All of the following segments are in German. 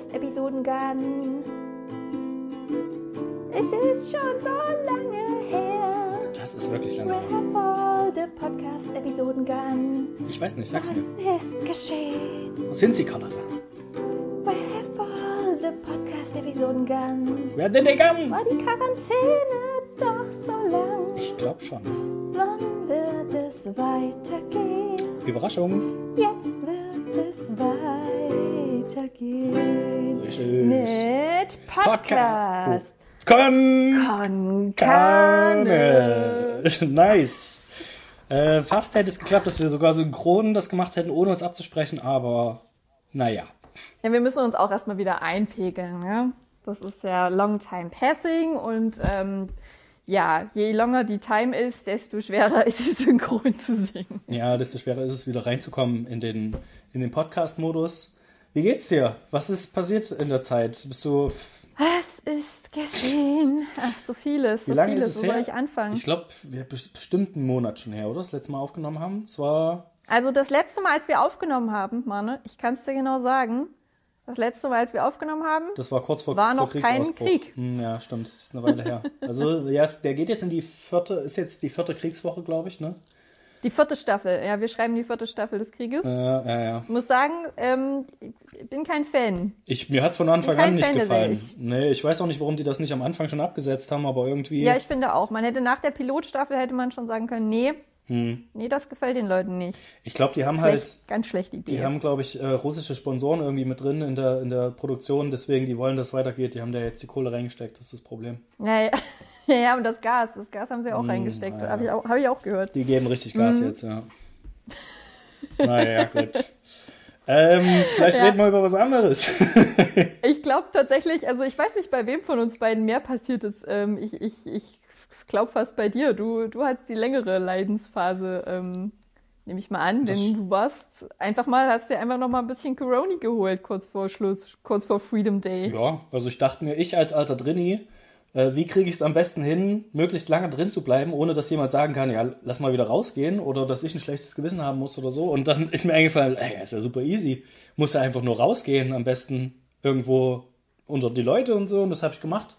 Podcast-Episoden-Gun. Es ist schon so lange her. Das ist wirklich lange Where her. all the Podcast-Episoden-Gun? Ich weiß nicht, sag's Was mir. ist geschehen? Wo sind sie, Carlotta? Where have all the Podcast-Episoden-Gun? Wer hat denn den Gun? War die Quarantäne doch so lang? Ich glaub schon. Wann wird es weitergehen? Überraschung. Jetzt Podcast. Con Con Carne. Nice. Äh, fast hätte es geklappt, dass wir sogar synchron das gemacht hätten, ohne uns abzusprechen, aber naja. Ja, wir müssen uns auch erstmal wieder einpegeln. Ne? Das ist ja Long Time Passing und ähm, ja, je longer die Time ist, desto schwerer ist es synchron zu singen. Ja, desto schwerer ist es, wieder reinzukommen in den, in den Podcast-Modus. Wie geht's dir? Was ist passiert in der Zeit? Bist du. Was ist geschehen? Ach, so vieles, Wie so lange vieles. ist es Wo her? soll ich anfangen? Ich glaube, wir bestimmt einen Monat schon her, oder? Das letzte Mal aufgenommen haben. Es war. also das letzte Mal, als wir aufgenommen haben, Manne, ich kann es dir genau sagen, das letzte Mal, als wir aufgenommen haben, Das war kurz vor, War vor noch kein. Krieg. Hm, ja, stimmt. Ist eine Weile her. Also, ja, es- der geht jetzt in die vierte, ist jetzt die vierte Kriegswoche, glaube ich, ne? Die vierte Staffel. Ja, wir schreiben die vierte Staffel des Krieges. Äh, ja, ja. Ich muss sagen, ähm, ich bin kein Fan. Ich, mir hat's von Anfang an nicht Fan gefallen. Serie. Nee, ich weiß auch nicht, warum die das nicht am Anfang schon abgesetzt haben, aber irgendwie. Ja, ich finde auch. Man hätte nach der Pilotstaffel hätte man schon sagen können, nee, Hm. nee, das gefällt den Leuten nicht. ich glaube, die haben Schlecht, halt. ganz schlechte Idee. Die haben, glaube ich, äh, russische Sponsoren irgendwie mit drin in der, in der Produktion, deswegen die wollen, dass es weitergeht. Die haben da jetzt die Kohle reingesteckt, das ist das Problem. ja, ja. und das Gas, das Gas haben sie auch Mm, reingesteckt. ja. Habe ich, auch- hab ich auch gehört. Die geben richtig Gas Mhm. jetzt, ja. naja, gut. Ähm, vielleicht Ja. reden wir über was anderes. Ich glaube tatsächlich, also ich weiß nicht, bei wem von uns beiden mehr passiert ist. Ähm, ich ich, ich glaube fast bei dir. Du, du hattest die längere Leidensphase, ähm, nehme ich mal an, Das- denn du warst einfach mal, hast dir einfach noch mal ein bisschen Corona geholt, kurz vor Schluss, kurz vor Freedom Day. Ja, also ich dachte mir, ich als alter Drini, äh, wie kriege ich es am besten hin, möglichst lange drin zu bleiben, ohne dass jemand sagen kann, ja, lass mal wieder rausgehen oder dass ich ein schlechtes Gewissen haben muss oder so. Und dann ist mir eingefallen, ey, ist ja super easy. Muss ja einfach nur rausgehen, am besten irgendwo unter die Leute und so. Und das habe ich gemacht.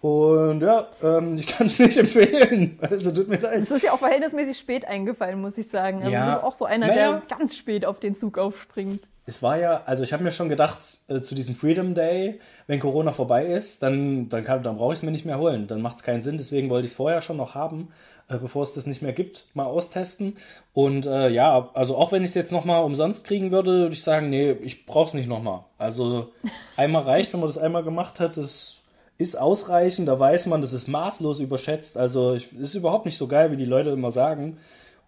Und ja, ähm, ich kann es nicht empfehlen. Also tut mir leid. Es ist ja auch verhältnismäßig spät eingefallen, muss ich sagen. Also Ja. du bist auch so einer, Naja. der ganz spät auf den Zug aufspringt. Es war ja, also ich habe mir schon gedacht, äh, zu diesem Freedom Day, wenn Corona vorbei ist, dann, dann, kann- dann brauche ich es mir nicht mehr holen. Dann macht es keinen Sinn. Deswegen wollte ich es vorher schon noch haben, äh, bevor es das nicht mehr gibt, mal austesten. Und äh, ja, also auch wenn ich es jetzt nochmal umsonst kriegen würde, würde ich sagen, nee, ich brauche es nicht nochmal. Also einmal reicht, wenn man das einmal gemacht hat, das ist ausreichend. Da weiß man, das ist maßlos überschätzt. Also es ist überhaupt nicht so geil, wie die Leute immer sagen.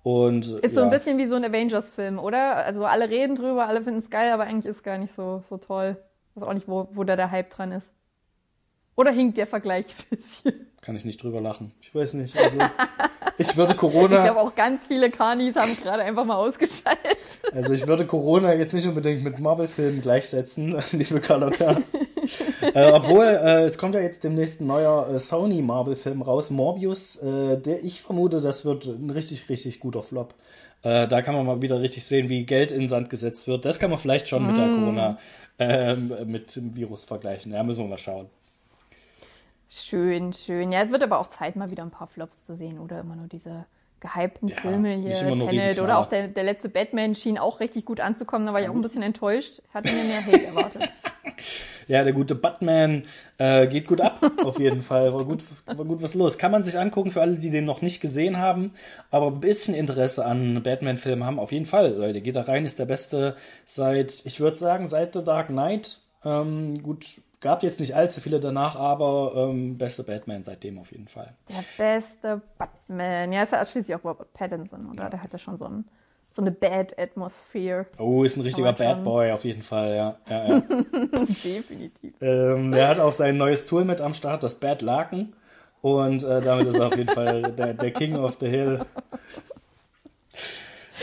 Und Ist so ja. ein bisschen wie so ein Avengers-Film, oder? Also alle reden drüber, alle finden es geil, aber eigentlich ist es gar nicht so, so toll. Ich weiß auch nicht, wo, wo da der Hype dran ist. Oder hinkt der Vergleich ein bisschen? Kann ich nicht drüber lachen. Ich weiß nicht. Also, ich würde Ich Corona, glaube, auch ganz viele Carnies haben gerade einfach mal ausgeschaltet. also ich würde Corona jetzt nicht unbedingt mit Marvel-Filmen gleichsetzen, liebe Carlotta. äh, obwohl, äh, es kommt ja jetzt demnächst ein neuer äh, Sony Marvel-Film raus, Morbius, äh, der ich vermute, das wird ein richtig, richtig guter Flop. Äh, da kann man mal wieder richtig sehen, wie Geld in Sand gesetzt wird. Das kann man vielleicht schon mit der Corona, ähm, mit dem Virus vergleichen. Ja, müssen wir mal schauen. Schön, schön. Ja, es wird aber auch Zeit, mal wieder ein paar Flops zu sehen, oder immer nur diese gehypten Ja, Filme hier, Tenet oder auch der, der letzte Batman schien auch richtig gut anzukommen, da war ich auch ein bisschen enttäuscht. Hatte mir mehr Hate erwartet. Ja, der gute Batman äh, geht gut ab, auf jeden Fall. War gut, war gut was los. Kann man sich angucken für alle, die den noch nicht gesehen haben, aber ein bisschen Interesse an Batman-Filmen haben. Auf jeden Fall, Leute. Geht da rein, ist der beste seit, ich würde sagen, seit The Dark Knight. Ähm, gut, gab jetzt nicht allzu viele danach, aber ähm, beste Batman seitdem auf jeden Fall. Der beste Batman. Ja, ist ja schließlich auch Robert Pattinson, oder? Der hat ja schon so, ein, so eine Bad Atmosphere. Oh, ist ein richtiger. Bad Boy auf jeden Fall, ja. ja, ja. Definitiv. Ähm, er hat auch sein neues Tool mit am Start, das Bad Laken. Und äh, damit ist er auf jeden Fall der, der King of the Hill.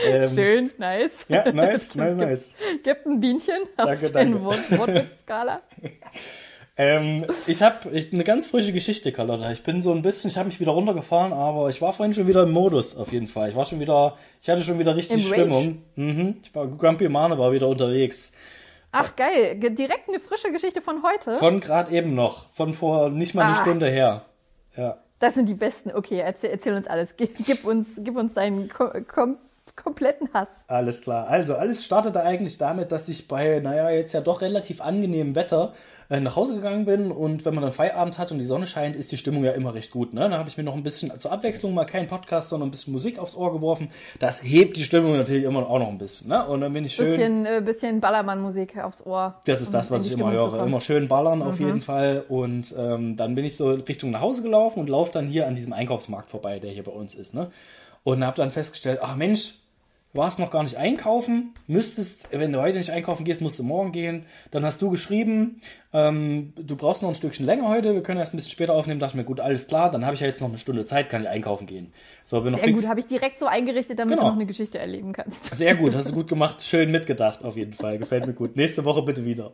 Ähm, Schön, nice. Ja, nice, nice, gibt, nice. Gibt ein Bienchen auf Danke, den danke. Wort Wortwitzskala. Ähm, ich habe eine ganz frische Geschichte, Carlotta. Ich bin so ein bisschen, ich habe mich wieder runtergefahren, aber ich war vorhin schon wieder im Modus auf jeden Fall. Ich war schon wieder, ich hatte schon wieder richtig Im? Stimmung. Mhm. Ich war, Grumpy Mane war wieder unterwegs. Ach, geil. Ge- Direkt eine frische Geschichte von heute. Von gerade eben noch. Von vor nicht mal eine Ah. Stunde her. Ja. Das sind die besten. Okay, erzähl, erzähl uns alles. Gib, gib uns, gib uns deinen ko kom kompletten Hass. Alles klar. Also, alles startete eigentlich damit, dass ich bei, naja, jetzt ja doch relativ angenehmem Wetter äh, nach Hause gegangen bin und wenn man dann Feierabend hat und die Sonne scheint, ist die Stimmung ja immer recht gut. Ne? Dann habe ich mir noch ein bisschen zur Abwechslung mal keinen Podcast, sondern ein bisschen Musik aufs Ohr geworfen. Das hebt die Stimmung natürlich immer auch noch ein bisschen. Ne? Und dann bin ich schön. Bisschen, äh, bisschen Ballermann-Musik aufs Ohr. Das ist um das, was ich immer Stimmung höre. Immer schön ballern Mhm. auf jeden Fall. Und ähm, dann bin ich so Richtung nach Hause gelaufen und laufe dann hier an diesem Einkaufsmarkt vorbei, der hier bei uns ist. Ne? Und habe dann festgestellt, ach Mensch, warst noch gar nicht einkaufen. Müsstest, wenn du heute nicht einkaufen gehst, musst du morgen gehen. Dann hast du geschrieben, ähm, du brauchst noch ein Stückchen länger heute. Wir können erst ein bisschen später aufnehmen. Dachte ich mir, gut, alles klar. Dann habe ich ja jetzt noch eine Stunde Zeit, kann ich einkaufen gehen. So, bin noch Sehr fix. gut, habe ich direkt so eingerichtet, damit Genau. du noch eine Geschichte erleben kannst. Sehr gut, hast du gut gemacht. Schön mitgedacht, auf jeden Fall. Gefällt mir gut. Nächste Woche bitte wieder.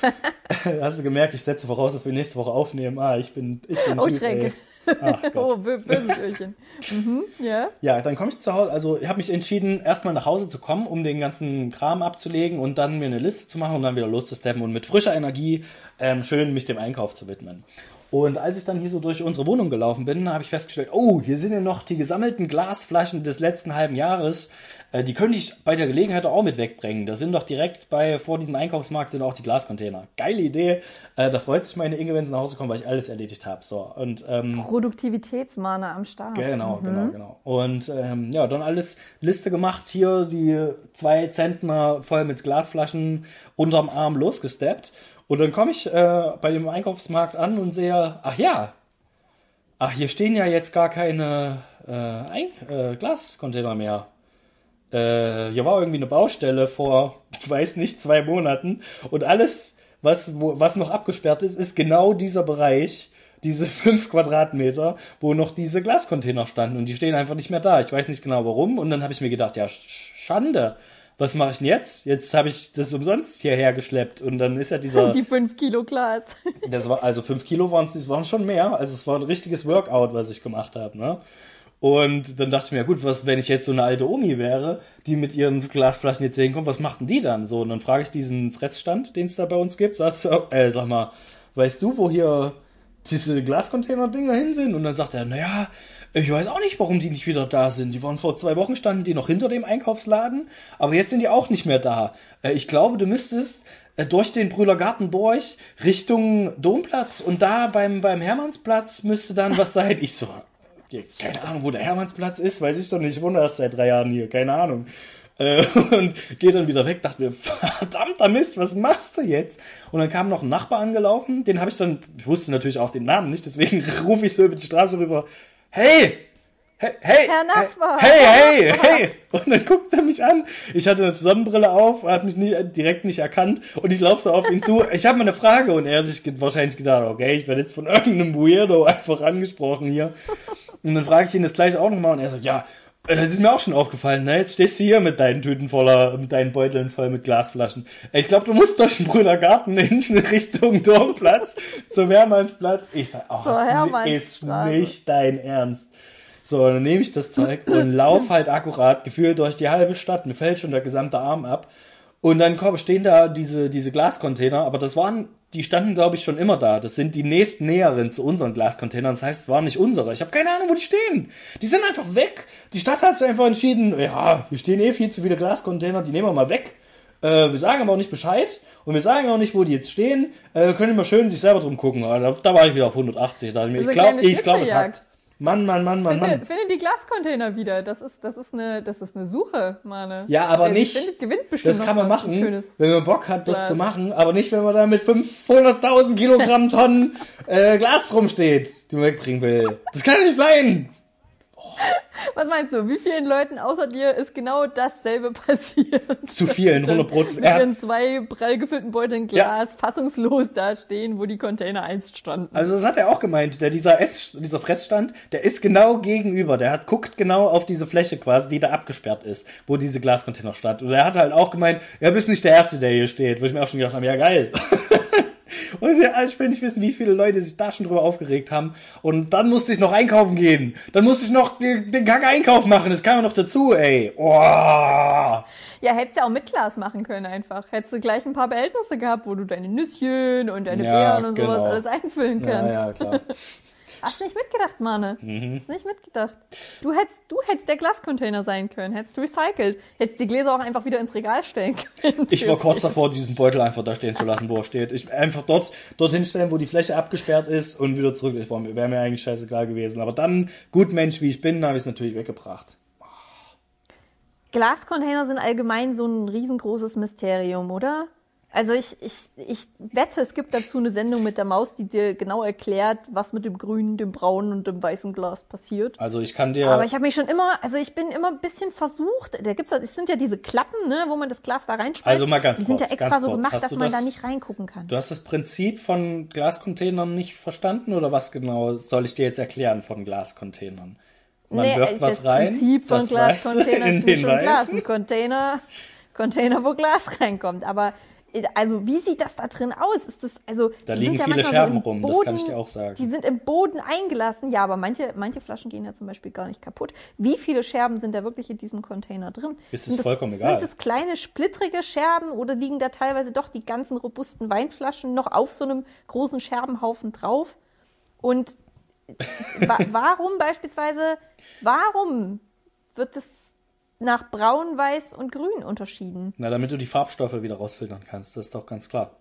hast du gemerkt, ich setze voraus, dass wir nächste Woche aufnehmen. Ah, ich bin, ich bin Oh, Typ, Oh, bö- böses Öhrchen. mhm, ja. Ja, dann komme ich zu Hause. Also, ich habe mich entschieden, erstmal nach Hause zu kommen, um den ganzen Kram abzulegen und dann mir eine Liste zu machen und dann wieder loszusteppen und mit frischer Energie ähm, schön mich dem Einkauf zu widmen. Und als ich dann hier so durch unsere Wohnung gelaufen bin, habe ich festgestellt, oh, hier sind ja noch die gesammelten Glasflaschen des letzten halben Jahres. Äh, die könnte ich bei der Gelegenheit auch mit wegbringen. Da sind doch direkt bei, vor diesem Einkaufsmarkt sind auch die Glascontainer. Geile Idee. Äh, da freut sich meine Inge, wenn sie nach Hause kommt, weil ich alles erledigt habe. So, und ähm, Produktivitätsmahner am Start. Genau, genau, genau. Und ähm, ja, dann alles Liste gemacht, hier die zwei Zentner voll mit Glasflaschen unterm Arm losgesteppt. Und dann komme ich äh, bei dem Einkaufsmarkt an und sehe, ach ja, ach, hier stehen ja jetzt gar keine äh, Ein äh, Glascontainer mehr. Äh, hier war irgendwie eine Baustelle vor, ich weiß nicht, zwei Monaten. Und alles, was, wo, was noch abgesperrt ist, ist genau dieser Bereich, diese fünf Quadratmeter, wo noch diese Glascontainer standen. Und die stehen einfach nicht mehr da. Ich weiß nicht genau warum. Und dann habe ich mir gedacht, ja, Sch- Schande. Was mache ich denn jetzt? Jetzt habe ich das umsonst hierher geschleppt. Und dann ist ja dieser. Die 5 Kilo Glas. Das war, also fünf Kilo waren es, das waren schon mehr. Also es war ein richtiges Workout, was ich gemacht habe, ne? Und dann dachte ich mir, ja gut, was, wenn ich jetzt so eine alte Omi wäre, die mit ihren Glasflaschen jetzt hinkommt, was machten die dann so? Und dann frage ich diesen Fressstand, den es da bei uns gibt, sagst du, äh, sag mal, weißt du, wo hier diese Glascontainer-Dinger hin sind? Und dann sagt er, naja, ich weiß auch nicht, warum die nicht wieder da sind. Die waren vor zwei Wochen, standen die noch hinter dem Einkaufsladen, aber jetzt sind die auch nicht mehr da. Äh, ich glaube, du müsstest äh, durch den Brühlergarten durch Richtung Domplatz und da beim, beim Hermannsplatz müsste dann was sein. Ich so, keine Ahnung, wo der Hermannsplatz ist, weiß ich doch nicht. Ich wohne erst seit drei Jahren hier, keine Ahnung. Äh, und gehe dann wieder weg, dachte mir, verdammter Mist, was machst du jetzt? Und dann kam noch ein Nachbar angelaufen, den habe ich dann, ich wusste natürlich auch den Namen nicht, deswegen rufe ich so über die Straße rüber, hey, hey, hey, Herr Nachbar. hey, hey, hey. Und dann guckt er mich an. Ich hatte eine Sonnenbrille auf, er hat mich nie, direkt nicht erkannt und ich laufe so auf ihn zu. Ich habe mal eine Frage und er hat sich wahrscheinlich gedacht, okay, ich werde jetzt von irgendeinem Weirdo einfach angesprochen hier. Und dann frage ich ihn das gleich auch nochmal und er sagt, ja, äh, das ist mir auch schon aufgefallen, ne? Jetzt stehst du hier mit deinen Tüten voller, mit deinen Beuteln voll mit Glasflaschen. Ich glaube, du musst durch den Brüder Garten in Richtung Domplatz, zum Hermannsplatz. Ich sag, oh, das ist nicht dein Ernst. So, dann nehme ich das Zeug und lauf halt akkurat gefühlt durch die halbe Stadt. Mir fällt schon der gesamte Arm ab. Und dann komm, stehen da diese, diese Glascontainer, aber das waren, die standen glaube ich schon immer da. Das sind die nächstnäheren zu unseren Glascontainern. Das heißt, es waren nicht unsere. Ich habe keine Ahnung, wo die stehen. Die sind einfach weg. Die Stadt hat sich einfach entschieden, ja, hier stehen eh viel zu viele Glascontainer, die nehmen wir mal weg. Äh, wir sagen aber auch nicht Bescheid und wir sagen auch nicht, wo die jetzt stehen. Äh, können immer schön sich selber drum gucken. Aber Da, da war ich wieder auf 180. Da ich glaube, ich glaube, es hat. Mann, Mann, Mann, Mann, Mann. Finde, die Glascontainer wieder. Das ist, das ist eine, das ist eine Suche, Mane. Ja, aber sie nicht. Findet, gewinnt bestimmt Das kann man machen, wenn man Bock hat, das Glas. zu machen, aber nicht, wenn man da mit 500.000 Kilogramm Tonnen äh, Glas rumsteht, die man wegbringen will. Das kann nicht sein. Was meinst du? Wie vielen Leuten außer dir ist genau dasselbe passiert? Zu vielen, 100 Mit Prozent. Hat, ihren zwei prall gefüllten Beuteln Glas fassungslos da stehen, wo die Container einst standen. also das hat er auch gemeint, der dieser Ess, dieser Fressstand, der ist genau gegenüber, der hat guckt genau auf diese Fläche quasi, die da abgesperrt ist, wo diese Glascontainer stand. Und er hat halt auch gemeint, ja, bist nicht der Erste, der hier steht, wo ich mir auch schon gedacht habe, ja geil. Und ja, also ich will nicht wissen, wie viele Leute sich da schon drüber aufgeregt haben. Und dann musste ich noch einkaufen gehen. Dann musste ich noch den, den Kack-Einkauf machen. Das kam ja noch dazu, ey. Oh. Ja, hättest du auch mit Glas machen können einfach. Hättest du gleich ein paar Behältnisse gehabt, wo du deine Nüsschen und deine Ja, Beeren und sowas genau. alles einfüllen Ja, kannst. ja, klar. Hast nicht mitgedacht, Mane. Mhm. Hast nicht mitgedacht. Du hättest, du hättest der Glascontainer sein können, hättest recycelt, hättest die Gläser auch einfach wieder ins Regal stellen können. Ich war kurz davor, diesen Beutel einfach da stehen zu lassen, wo er steht. Ich einfach dort, dorthin stellen, wo die Fläche abgesperrt ist und wieder zurück. Ich wäre mir eigentlich scheißegal gewesen. Aber dann, gut Mensch, wie ich bin, habe ich es natürlich weggebracht. Glascontainer sind allgemein so ein riesengroßes Mysterium, oder? Also ich, ich, ich wette, es gibt dazu eine Sendung mit der Maus, die dir genau erklärt, was mit dem grünen, dem braunen und dem weißen Glas passiert. Also ich kann dir. Aber ich habe mich schon immer, also ich bin immer ein bisschen versucht. Da gibt's, es sind ja diese Klappen, ne, wo man das Glas da reinschmeißt. Also mal ganz Die sind ja kurz, extra so kurz. gemacht, Hast dass man das- da nicht reingucken kann. Du hast das Prinzip von Glascontainern nicht verstanden oder was genau soll ich dir jetzt erklären von Glascontainern? Man Nee, wirft was das rein, Prinzip von das Glascontainern in ist den schon Glas. Ein Container, Container, wo Glas reinkommt. Aber also wie sieht das da drin aus? Ist das also? Da liegen sind ja viele Scherben im rum, das kann ich dir auch sagen. Die sind im Boden eingelassen. Ja, aber manche, manche Flaschen gehen ja zum Beispiel gar nicht kaputt. Wie viele Scherben sind da wirklich in diesem Container drin? Ist es das- vollkommen egal. Sind das kleine splittrige Scherben oder liegen da teilweise doch die ganzen robusten Weinflaschen noch auf so einem großen Scherbenhaufen drauf? Und wa warum beispielsweise, warum wird es nach braun, weiß und grün unterschieden? Na, damit du die Farbstoffe wieder rausfiltern kannst, das ist doch ganz klar.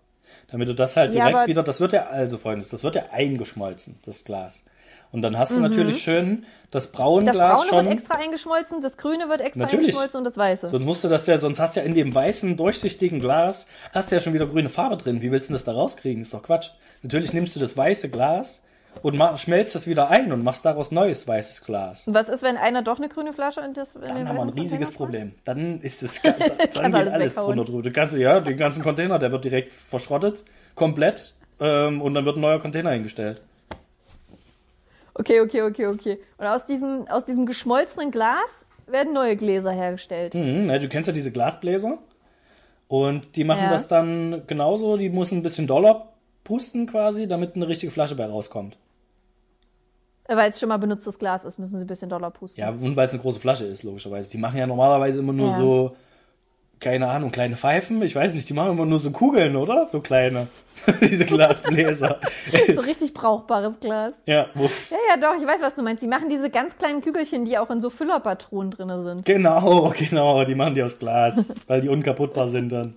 Damit du das halt Ja, direkt aber- wieder, das wird ja, also folgendes, das wird ja eingeschmolzen, das Glas. Und dann hast du natürlich schön das Das Braunglas braune schon. wird extra eingeschmolzen, das grüne wird extra Natürlich. eingeschmolzen und das weiße. Sonst musst du das ja, sonst hast du ja in dem weißen, durchsichtigen Glas, hast du ja schon wieder grüne Farbe drin. Wie willst du denn das da rauskriegen? Ist doch Quatsch. Natürlich nimmst du das weiße Glas und schmelzt das wieder ein und machst daraus neues weißes Glas. Und was ist, wenn einer doch eine grüne Flasche in, das, in Dann haben wir ein riesiges Problem. Dann ist es, dann geht alles alles drunter drüber. Du kannst, ja, den ganzen Container, der wird direkt verschrottet, komplett, ähm, und dann wird ein neuer Container hingestellt. Okay, okay, okay, okay. Und aus diesem, aus diesem geschmolzenen Glas werden neue Gläser hergestellt. Mhm, ne, du kennst ja diese Glasbläser. Und die machen Ja. das dann genauso. Die müssen ein bisschen doller pusten quasi, damit eine richtige Flasche bei rauskommt. Weil es schon mal benutztes Glas ist, müssen sie ein bisschen doller pusten. Ja, und weil es eine große Flasche ist, logischerweise. Die machen ja normalerweise immer nur Ja. so, keine Ahnung, kleine Pfeifen. Ich weiß nicht, die machen immer nur so Kugeln, oder? So kleine. Diese Glasbläser. So richtig brauchbares Glas. ja, wo, Ja, ja, doch, ich weiß, was du meinst. Die machen diese ganz kleinen Kügelchen, die auch in so Füllerpatronen drin sind. genau, genau, die machen die aus Glas, weil die unkaputtbar sind dann.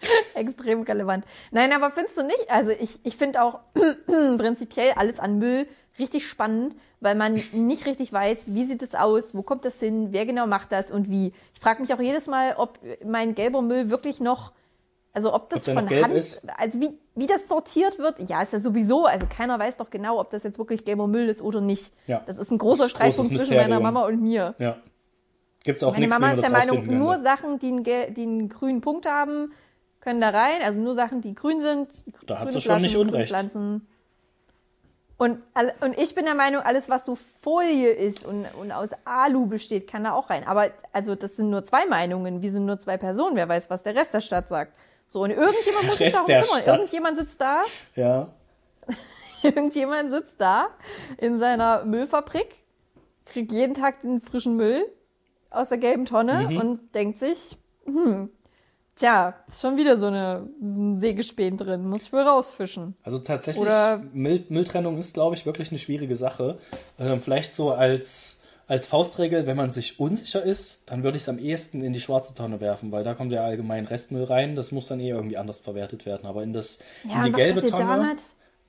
Extrem relevant. Nein, aber findest du nicht? Also ich, ich finde auch prinzipiell alles an Müll richtig spannend, weil man nicht richtig weiß, wie sieht es aus, wo kommt das hin, wer genau macht das und wie. Ich frage mich auch jedes Mal, ob mein gelber Müll wirklich noch, also ob das Ob von Hand, ist? also wie, wie das sortiert wird, ja, ist ja sowieso, also keiner weiß doch genau, ob das jetzt wirklich gelber Müll ist oder nicht. Ja. Das ist ein großer Streitpunkt zwischen meiner. Mama und mir. Ja. Gibt's auch Meine nichts, Mama ist der Meinung, nur könnte. Sachen, die einen, die einen grünen Punkt haben, können da rein. Also nur Sachen, die grün sind. Da hat sie schon nicht unrecht. Pflanzen. Und, und ich bin der Meinung, alles, was so Folie ist und, und aus Alu besteht, kann da auch rein. Aber also das sind nur zwei Meinungen. Wir sind nur zwei Personen. Wer weiß, was der Rest der Stadt sagt. So, und irgendjemand muss sich darum kümmern. Stadt. Irgendjemand sitzt da, Ja. irgendjemand sitzt da in seiner Müllfabrik, kriegt jeden Tag den frischen Müll aus der gelben Tonne Mhm. und denkt sich, hm, tja, ist schon wieder so eine, ein Sägespäne drin, muss ich wohl rausfischen. Also tatsächlich, Oder- Müll, Mülltrennung ist, glaube ich, wirklich eine schwierige Sache. Ähm, vielleicht so als, als Faustregel, wenn man sich unsicher ist, dann würde ich es am ehesten in die schwarze Tonne werfen, weil da kommt ja allgemein Restmüll rein. Das muss dann eh irgendwie anders verwertet werden. Aber in, das, Ja, in die gelbe Tonne. damit?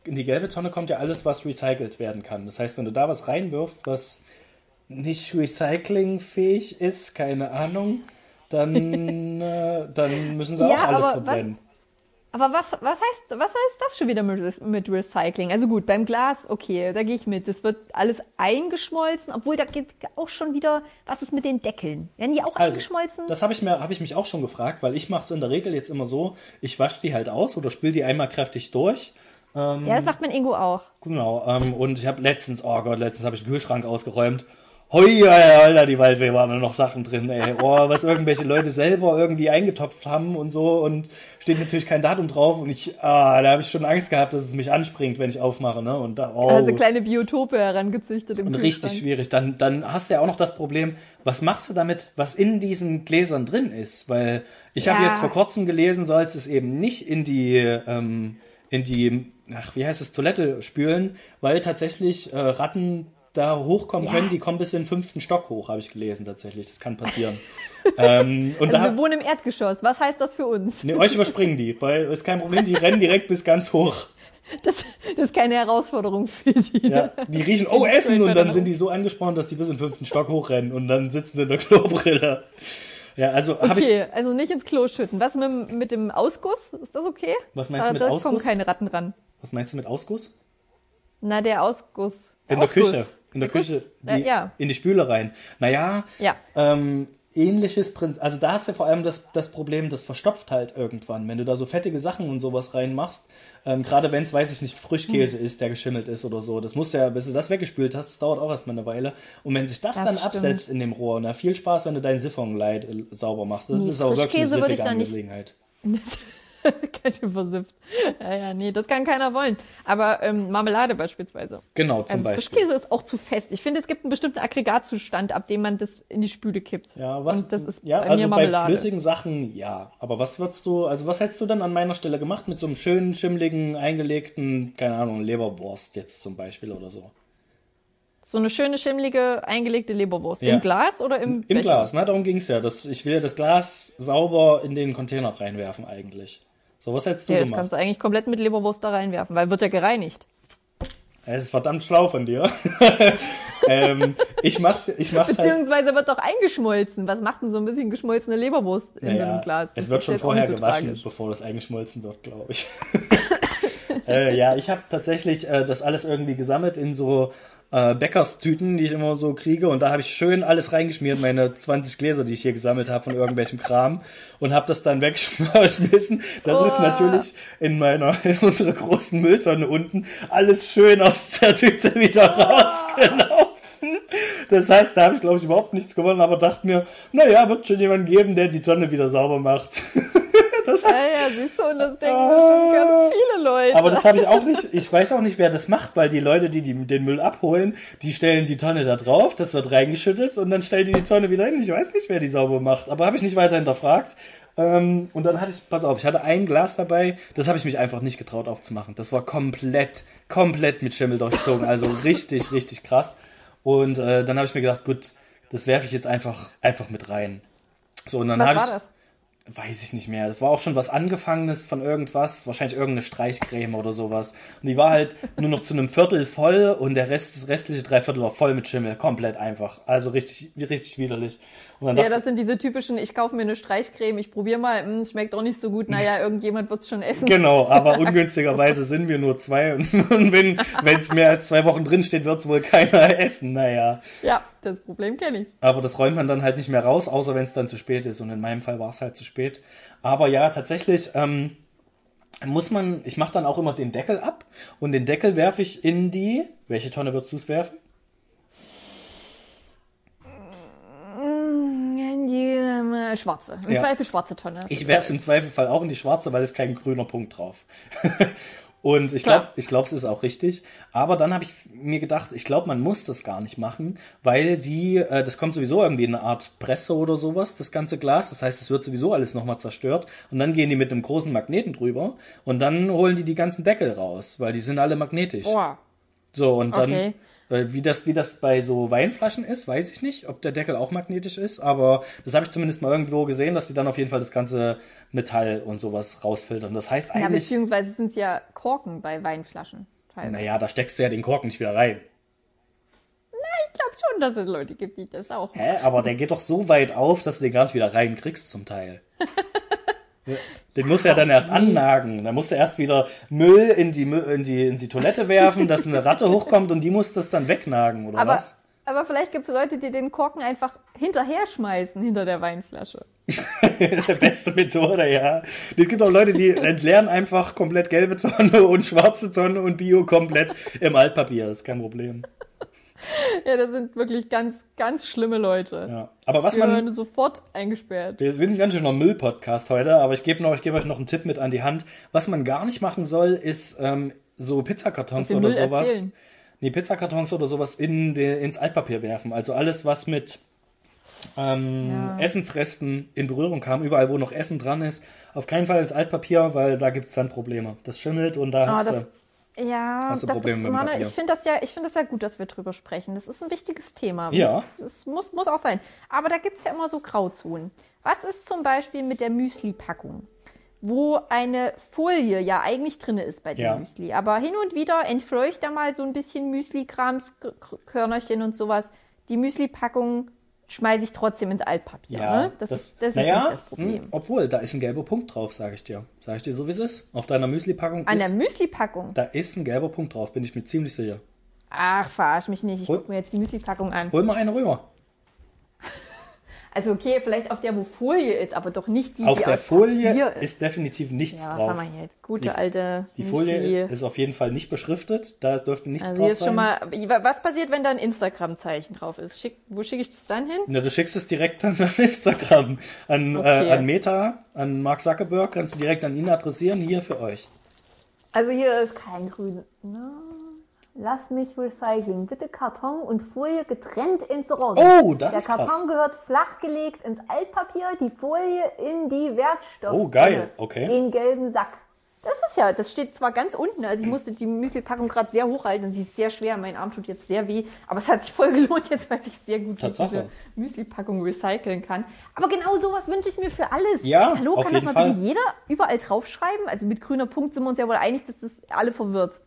In die gelbe Tonne kommt ja alles, was recycelt werden kann. Das heißt, wenn du da was reinwirfst, was nicht recyclingfähig ist, keine Ahnung, dann, äh, dann müssen sie Ja, auch alles aber was- verbrennen. Aber was, was, heißt, was heißt das schon wieder mit, mit Recycling? Also gut, beim Glas, okay, da gehe ich mit. Das wird alles eingeschmolzen, obwohl da geht auch schon wieder, was ist mit den Deckeln? Werden die auch Also, eingeschmolzen? das habe ich, mir- hab ich mich auch schon gefragt, weil ich mache es in der Regel jetzt immer so, ich wasche die halt aus oder spül die einmal kräftig durch. ja, das macht mein Ingo auch. Genau, ähm, und ich habe letztens, oh Gott, letztens habe ich den Kühlschrank ausgeräumt Hoi, Alter, die Waldfee waren da noch Sachen drin, ey. Oh, was irgendwelche Leute selber irgendwie eingetopft haben und so und steht natürlich kein Datum drauf und ich, ah, da habe ich schon Angst gehabt, dass es mich anspringt, wenn ich aufmache, ne? Und da, oh. Also kleine Biotope herangezüchtet im Und richtig schwierig. Dann, dann hast du ja auch noch das Problem, was machst du damit, was in diesen Gläsern drin ist? Weil ich habe Ja. jetzt vor kurzem gelesen, sollst es eben nicht in die, ähm, in die, ach, wie heißt es, Toilette spülen, weil tatsächlich äh, Ratten da hochkommen Ja. können, die kommen bis in den fünften Stock hoch, habe ich gelesen tatsächlich. Das kann passieren. ähm, und Also da, wir wohnen im Erdgeschoss. Was heißt das für uns? ne, euch überspringen die, weil ist kein Problem, die rennen direkt bis ganz hoch. Das, das ist keine Herausforderung für die. Ja, die riechen, oh, Essen, und dann sind die so angesprochen, dass die bis in den fünften Stock hochrennen und dann sitzen sie in der Klobrille. Ja, also habe ich, Okay, also nicht ins Klo schütten. Was mit, mit dem Ausguss? Ist das okay? Was meinst du Ah, mit da Ausguss? kommen keine Ratten ran. was meinst du mit Ausguss? Na, der Ausguss. In der Ausguss. Küche. In der. Küche. Ja, Die, ja. In die Spüle rein. Naja, Ja. ähm, ähnliches Prinzip. Also da hast du vor allem das, das Problem, das verstopft halt irgendwann. Wenn du da so fettige Sachen und sowas reinmachst, ähm, gerade wenn es, weiß ich nicht, Frischkäse ist, der geschimmelt ist oder so, das musst du ja, bis du das weggespült hast, das dauert auch erstmal eine Weile. Und wenn sich das, Das dann stimmt. absetzt in dem Rohr, na viel Spaß, wenn du dein Siphonleid äh, sauber machst. Das Nee, ist auch wirklich eine ich siffige Angelegenheit. Schön versifft. Ja, ja, nee, das kann keiner wollen. Aber ähm, Marmelade beispielsweise. Genau, zum Also Beispiel. Frischkäse ist auch zu fest. Ich finde, es gibt einen bestimmten Aggregatzustand, ab dem man das in die Spüle kippt. Ja, was, Und das ist ja, bei also bei flüssigen Sachen ja. Aber was würdest du, also was hättest du dann an meiner Stelle gemacht mit so einem schönen, schimmligen, eingelegten, keine Ahnung, Leberwurst jetzt zum Beispiel oder so? So eine schöne, schimmlige, eingelegte Leberwurst. Ja. Im Glas oder im Im Becher? Glas, ne? Darum ging's ja. Das, ich will das Glas sauber in den Container reinwerfen eigentlich. So, was hättest du Ja, das gemacht? kannst du eigentlich komplett mit Leberwurst da reinwerfen, weil wird ja gereinigt. Es ist verdammt schlau von dir. ähm, ich mach's, ich mach's halt. Beziehungsweise wird doch eingeschmolzen. Was macht denn so ein bisschen geschmolzene Leberwurst in so einem Glas? Das es wird schon vorher so gewaschen, tragisch. bevor das eingeschmolzen wird, glaube ich. äh, ja, ich habe tatsächlich äh, das alles irgendwie gesammelt in so äh, Bäckerstüten, die ich immer so kriege. Und da habe ich schön alles reingeschmiert, meine 20 Gläser, die ich hier gesammelt habe von irgendwelchem Kram. Und habe das dann weggeschmissen. Das ist Oh. natürlich in meiner, in unserer großen Mülltonne unten alles schön aus der Tüte wieder rausgelaufen. Das heißt, da habe ich, glaube ich, überhaupt nichts gewonnen, aber dachte mir, naja, wird schon jemand geben, der die Tonne wieder sauber macht. das hat Ja, ja, siehst du, und das denken bestimmt ganz viele Leute. aber das habe ich auch nicht. Ich weiß auch nicht, wer das macht, weil die Leute, die, die den Müll abholen, die stellen die Tonne da drauf, das wird reingeschüttet und dann stellen die die Tonne wieder hin. Ich weiß nicht, wer die sauber macht, aber habe ich nicht weiter hinterfragt. Ähm, und dann hatte ich, pass auf, ich hatte ein Glas dabei, das habe ich mich einfach nicht getraut aufzumachen. Das war komplett, komplett mit Schimmel durchzogen, also richtig, richtig krass. Und äh, dann habe ich mir gedacht, gut, das werfe ich jetzt einfach, einfach mit rein. So, und dann habe war ich. das? Weiß ich nicht mehr. Das war auch schon was Angefangenes von irgendwas. Wahrscheinlich irgendeine Streichcreme oder sowas. Und die war halt nur noch zu einem Viertel voll und der Rest, das restliche Dreiviertel war voll mit Schimmel. Komplett einfach. Also richtig, richtig widerlich. Und Ja, das sind diese typischen, ich kaufe mir eine Streichcreme, ich probiere mal, mh, schmeckt auch nicht so gut, naja, irgendjemand wird's schon essen. genau, aber ungünstigerweise sind wir nur zwei. Und wenn es mehr als zwei Wochen drinsteht, wird es wohl keiner essen. Naja. Ja, das Problem kenne ich. Aber das räumt man dann halt nicht mehr raus, außer wenn es dann zu spät ist. Und in meinem Fall war es halt zu spät. Aber ja, tatsächlich ähm, muss man, ich mache dann auch immer den Deckel ab und den Deckel werfe ich in die. Welche Tonne würdest du es werfen? In die schwarze. Im Ja. Zweifel schwarze Tonne. Ich werfe es im Zweifelfall auch in die schwarze, weil es kein grüner Punkt drauf. Und ich glaube, ich glaube, es ist auch richtig. Aber dann habe ich mir gedacht, ich glaube, man muss das gar nicht machen, weil die, äh, das kommt sowieso irgendwie in eine Art Presse oder sowas, das ganze Glas. Das heißt, es wird sowieso alles nochmal zerstört. Und dann gehen die mit einem großen Magneten drüber und dann holen die die ganzen Deckel raus, weil die sind alle magnetisch. Boah. So, und dann, Okay. äh, wie, das, wie das bei so Weinflaschen ist, weiß ich nicht, ob der Deckel auch magnetisch ist, aber das habe ich zumindest mal irgendwo gesehen, dass die dann auf jeden Fall das ganze Metall und sowas rausfiltern. Das heißt Ja, eigentlich, beziehungsweise sind es ja Korken bei Weinflaschen. Teilweise. naja, da steckst du ja den Korken nicht wieder rein. Ich glaube schon, dass es Leute gibt, die das auch machen. Hä? Aber der geht doch so weit auf, dass du den gar nicht wieder reinkriegst zum Teil. Den du ja dann erst annagen. Dann musst du erst wieder Müll in die, in die, in die Toilette werfen, dass eine Ratte hochkommt und die muss das dann wegnagen, oder Aber, was? aber vielleicht gibt es Leute, die den Korken einfach hinterher schmeißen, hinter der Weinflasche. Beste Methode, ja. Es gibt auch Leute, die entleeren einfach komplett gelbe Tonne und schwarze Tonne und Bio komplett im Altpapier. Das ist kein Problem. Ja, das sind wirklich ganz, ganz schlimme Leute. Ja. Aber was Die man. werden sofort eingesperrt. Wir sind ganz schön noch Müll-Podcast heute, aber ich gebe gebe euch noch einen Tipp mit an die Hand. Was man gar nicht machen soll, ist ähm, so Pizzakartons oder Müll sowas. erzählen. Nee, Pizzakartons oder sowas in de, ins Altpapier werfen. Also alles, was mit ähm, Ja. Essensresten in Berührung kam, überall, wo noch Essen dran ist, auf keinen Fall ins Altpapier, weil da gibt es dann Probleme. Das schimmelt und da Ah, hast du. Ja, hast du Probleme ist, mit dem Papier. ich finde das ja, ich finde das ja gut, dass wir drüber sprechen. Das ist ein wichtiges Thema. Ja. Es, es muss, muss auch sein. Aber da gibt es ja immer so Grauzonen. Was ist zum Beispiel mit der Müsli-Packung? Wo eine Folie ja eigentlich drin ist bei dem Ja. Müsli. Aber hin und wieder entfleucht da mal so ein bisschen Müsli-Krams, Körnerchen und sowas. Die Müsli-Packung schmeiße ich trotzdem ins Altpapier. Ja, ne? das, ist, das naja, ist nicht das Problem. mh, obwohl, da ist ein gelber Punkt drauf, sage ich dir. Sage ich dir so, wie es ist. Auf deiner Müsli-Packung An der ist, Müsli-Packung. da ist ein gelber Punkt drauf, bin ich mir ziemlich sicher. Ach, verarsch mich nicht. Ich gucke mir jetzt die Müsli-Packung an. Hol mal eine rüber. Also okay, vielleicht auf der, wo Folie ist, aber doch nicht die, Auf die der aus Folie Papier ist definitiv nichts Ja, was drauf. haben wir jetzt? Gute Die- alte Die Müsli. Folie ist auf jeden Fall nicht beschriftet, da dürfte nichts Also drauf hier ist sein. schon mal, was passiert, wenn da ein Instagram-Zeichen drauf ist? Schick, wo schicke ich das dann hin? Na, du schickst es direkt an Instagram, an, Okay. äh, an Meta, an Mark Zuckerberg, kannst du direkt an ihn adressieren, hier für euch. Also hier ist kein grün. Na, lass mich recyceln. Bitte Karton und Folie getrennt entsorgen. Oh, das Der ist krass. Karton gehört flachgelegt ins Altpapier, die Folie in die Wertstoff. Oh, geil. Okay. Den gelben Sack. Das ist ja, das steht zwar ganz unten, also ich musste die Müsli-Packung gerade sehr hochhalten und sie ist sehr schwer, mein Arm tut jetzt sehr weh, aber es hat sich voll gelohnt, jetzt weiß ich sehr gut, wie ich diese Müsli-Packung recyceln kann. Aber genau sowas wünsche ich mir für alles. Ja, Hallo, auf kann doch mal Fall. bitte jeder überall draufschreiben? Also mit grüner Punkt sind wir uns ja wohl einig, dass das alle verwirrt.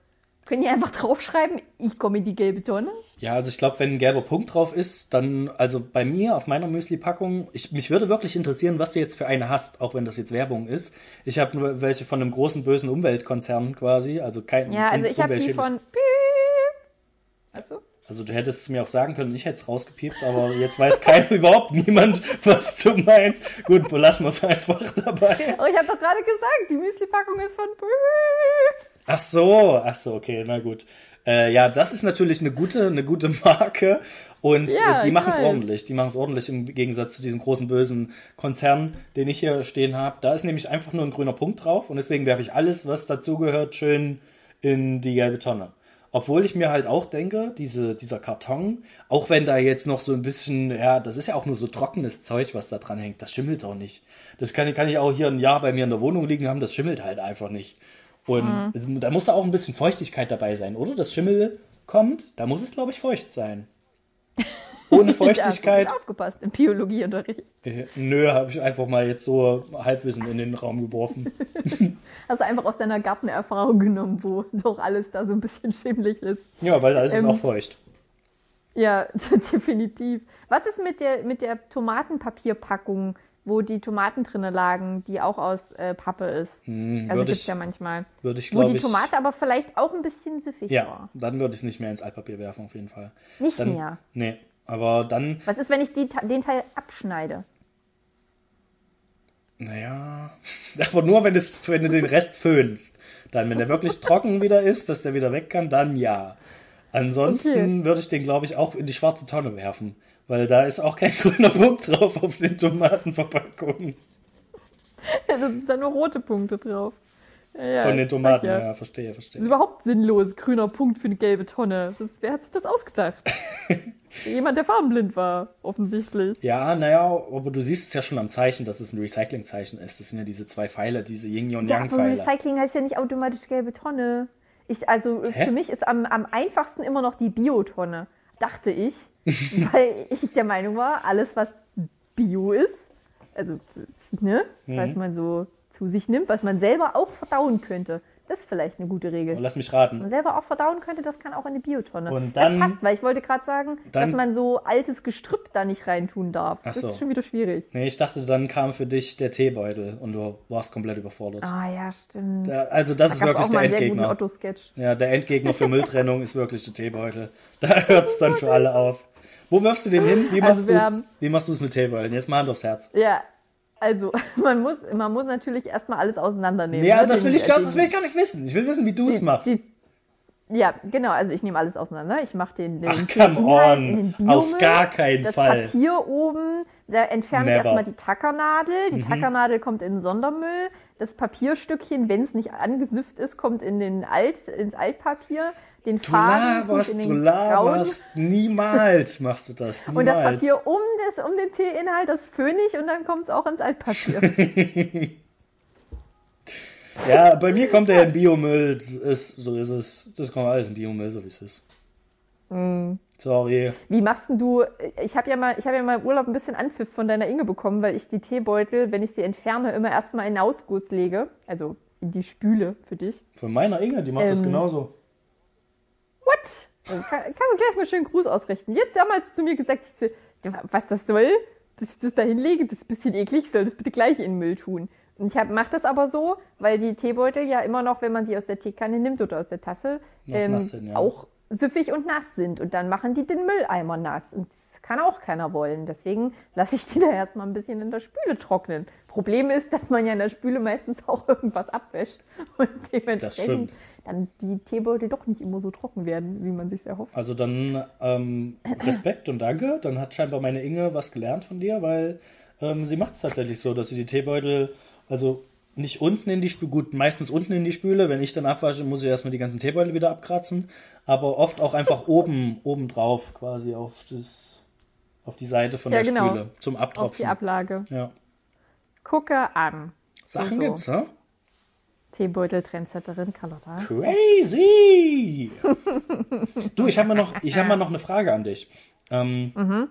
Können die einfach draufschreiben, ich komme in die gelbe Tonne? Ja, also ich glaube, wenn ein gelber Punkt drauf ist, dann, also bei mir auf meiner Müsli-Packung, ich, mich würde wirklich interessieren, was du jetzt für eine hast, auch wenn das jetzt Werbung ist. Ich habe nur welche von einem großen bösen Umweltkonzern quasi, also kein Ja, also ich habe die von Piep. Du? Also du hättest es mir auch sagen können, ich hätte es rausgepiept, aber jetzt weiß keiner, überhaupt niemand, was du meinst. Gut, belassen wir es einfach dabei. Aber ich habe doch gerade gesagt, die Müsli-Packung ist von Piep. Ach so, ach so, okay, na gut. Äh, ja, das ist natürlich eine gute, eine gute Marke und Ja, äh, die machen es ordentlich. Die machen es ordentlich im Gegensatz zu diesem großen bösen Konzern, den ich hier stehen habe. Da ist nämlich einfach nur ein grüner Punkt drauf und deswegen werfe ich alles, was dazugehört, schön in die gelbe Tonne. Obwohl ich mir halt auch denke, diese, dieser Karton, auch wenn da jetzt noch so ein bisschen, ja, das ist ja auch nur so trockenes Zeug, was da dran hängt, das schimmelt doch nicht. Das kann, kann ich auch hier ein Jahr bei mir in der Wohnung liegen haben, das schimmelt halt einfach nicht. Und Mhm. es, da muss da auch ein bisschen Feuchtigkeit dabei sein, oder? Das Schimmel kommt, da muss es, glaube ich, feucht sein. Ohne Feuchtigkeit. gut aufgepasst im Biologieunterricht. äh, nö, habe ich einfach mal jetzt so Halbwissen in den Raum geworfen. Hast du einfach aus deiner Gartenerfahrung genommen, wo doch alles da so ein bisschen schimmlig ist. Ja, weil da ist es Ähm, auch feucht. Ja, definitiv. Was ist mit der, mit der Tomatenpapierpackung, wo die Tomaten drinne lagen, die auch aus äh, Pappe ist? Hm, also gibt's ich- ja manchmal. Würde ich, Wo die ich. Tomate aber vielleicht auch ein bisschen süffig Ja, war. dann würde ich es nicht mehr ins Altpapier werfen, auf jeden Fall. Nicht dann, mehr. Nee, aber dann, Was ist, wenn ich die, den Teil abschneide? naja, aber nur, wenn, es, wenn du den Rest föhnst. Dann, wenn der wirklich trocken wieder ist, dass der wieder weg kann, dann ja. Ansonsten würde ich den, glaube ich, auch in die schwarze Tonne werfen. Weil da ist auch kein grüner Punkt drauf auf den Tomatenverpackungen. Ja, da sind dann nur rote Punkte drauf. Ja, ja, Von den Tomaten, ja. ja, verstehe, verstehe. Das ist überhaupt sinnlos, grüner Punkt für eine gelbe Tonne. Das, wer hat sich das ausgedacht? Jemand, der farbenblind war, offensichtlich. Ja, naja, aber du siehst es ja schon am Zeichen, dass es ein Recyclingzeichen ist. Das sind ja diese zwei Pfeile, diese Yin und Ja, Yang aber. Recycling heißt ja nicht automatisch gelbe Tonne. Ich, also Hä? für mich ist am, am einfachsten immer noch die Biotonne, dachte ich, weil ich der Meinung war, alles was Bio ist, also ne, Mhm. was man so zu sich nimmt, was man selber auch verdauen könnte, das ist vielleicht eine gute Regel. Und lass mich Was raten. man selber auch verdauen könnte, das kann auch in die Biotonne. Und dann- das passt, weil ich wollte gerade sagen, dann- dass man so altes Gestrüpp da nicht reintun darf. Ach das so. ist schon wieder schwierig. Nee, ich dachte, dann kam für dich der Teebeutel und du warst komplett überfordert. Ah ja, stimmt. Ja, also das ist da gab's wirklich der Endgegner. Ja, der Endgegner für Mülltrennung ist wirklich der Teebeutel. Da hört es dann für alle auf. Wo wirfst du den hin? Wie Also machst machst du es mit Teebeuteln? Jetzt mal Hand aufs Herz. Ja, also man muss, man muss natürlich erstmal alles auseinandernehmen. Ja, ne? das Den- will ich gar, den- das will ich gar nicht wissen. Ich will wissen, wie du es machst. Die, Ja, genau. Also ich nehme alles auseinander. Ich mache den, den Ach, come Inhalt on. in den Auf Biomüll. gar keinen das Fall. Papier oben, da entferne ich Never. Mhm. erstmal die Tackernadel. Die Tackernadel kommt in den Sondermüll. Das Papierstückchen, wenn es nicht angesifft ist, kommt in den Alt, ins Altpapier. Den Du Faden laberst, in du den grauen. laberst. Niemals machst du das. Niemals. Und das Papier um, das, um den Teeinhalt, das föhne ich und dann kommt es auch ins Altpapier. Ja, bei mir kommt der in Biomüll. Das Ist, so ist es. Das kommt alles in Biomüll, so wie es ist. Mm. Sorry. Wie machst denn du, ich habe ja, mal, ich hab ja mal im Urlaub ein bisschen Anpfiff von deiner Inge bekommen, weil ich die Teebeutel, wenn ich sie entferne, immer erstmal in den Ausguss lege. Also in die Spüle für dich. Von meiner Inge, die macht das Ähm, genauso. What? Kann, kannst du gleich mal schön Gruß ausrichten. Die hat damals zu mir gesagt, was das soll, dass ich das da hinlege, das ist ein bisschen eklig, soll das bitte gleich in den Müll tun. Und ich hab, mach das aber so, weil die Teebeutel ja immer noch, wenn man sie aus der Teekanne nimmt oder aus der Tasse, ähm, sind, ja. auch süffig und nass sind. Und dann machen die den Mülleimer nass. Und das kann auch keiner wollen. Deswegen lasse ich die da erstmal ein bisschen in der Spüle trocknen. Problem ist, dass man ja in der Spüle meistens auch irgendwas abwäscht. Und dementsprechend dann die Teebeutel doch nicht immer so trocken werden, wie man sich erhofft. Also dann ähm, Respekt und danke. Dann hat scheinbar meine Inge was gelernt von dir, weil ähm, sie macht es tatsächlich so, dass sie die Teebeutel, also nicht unten in die Spüle, gut, meistens unten in die Spüle. Wenn ich dann abwasche, muss ich erstmal die ganzen Teebeutel wieder abkratzen. Aber oft auch einfach oben, oben drauf, quasi auf das, auf die Seite von Ja, der genau. Spüle zum Auf die Abtropfen. Ablage. ja. Gucke an. Sachen so. gibt's, ne? Teebeutel-Trendsetterin Carlotta. Crazy! du, ich habe mal, noch- ich hab mal noch eine Frage an dich. Ähm,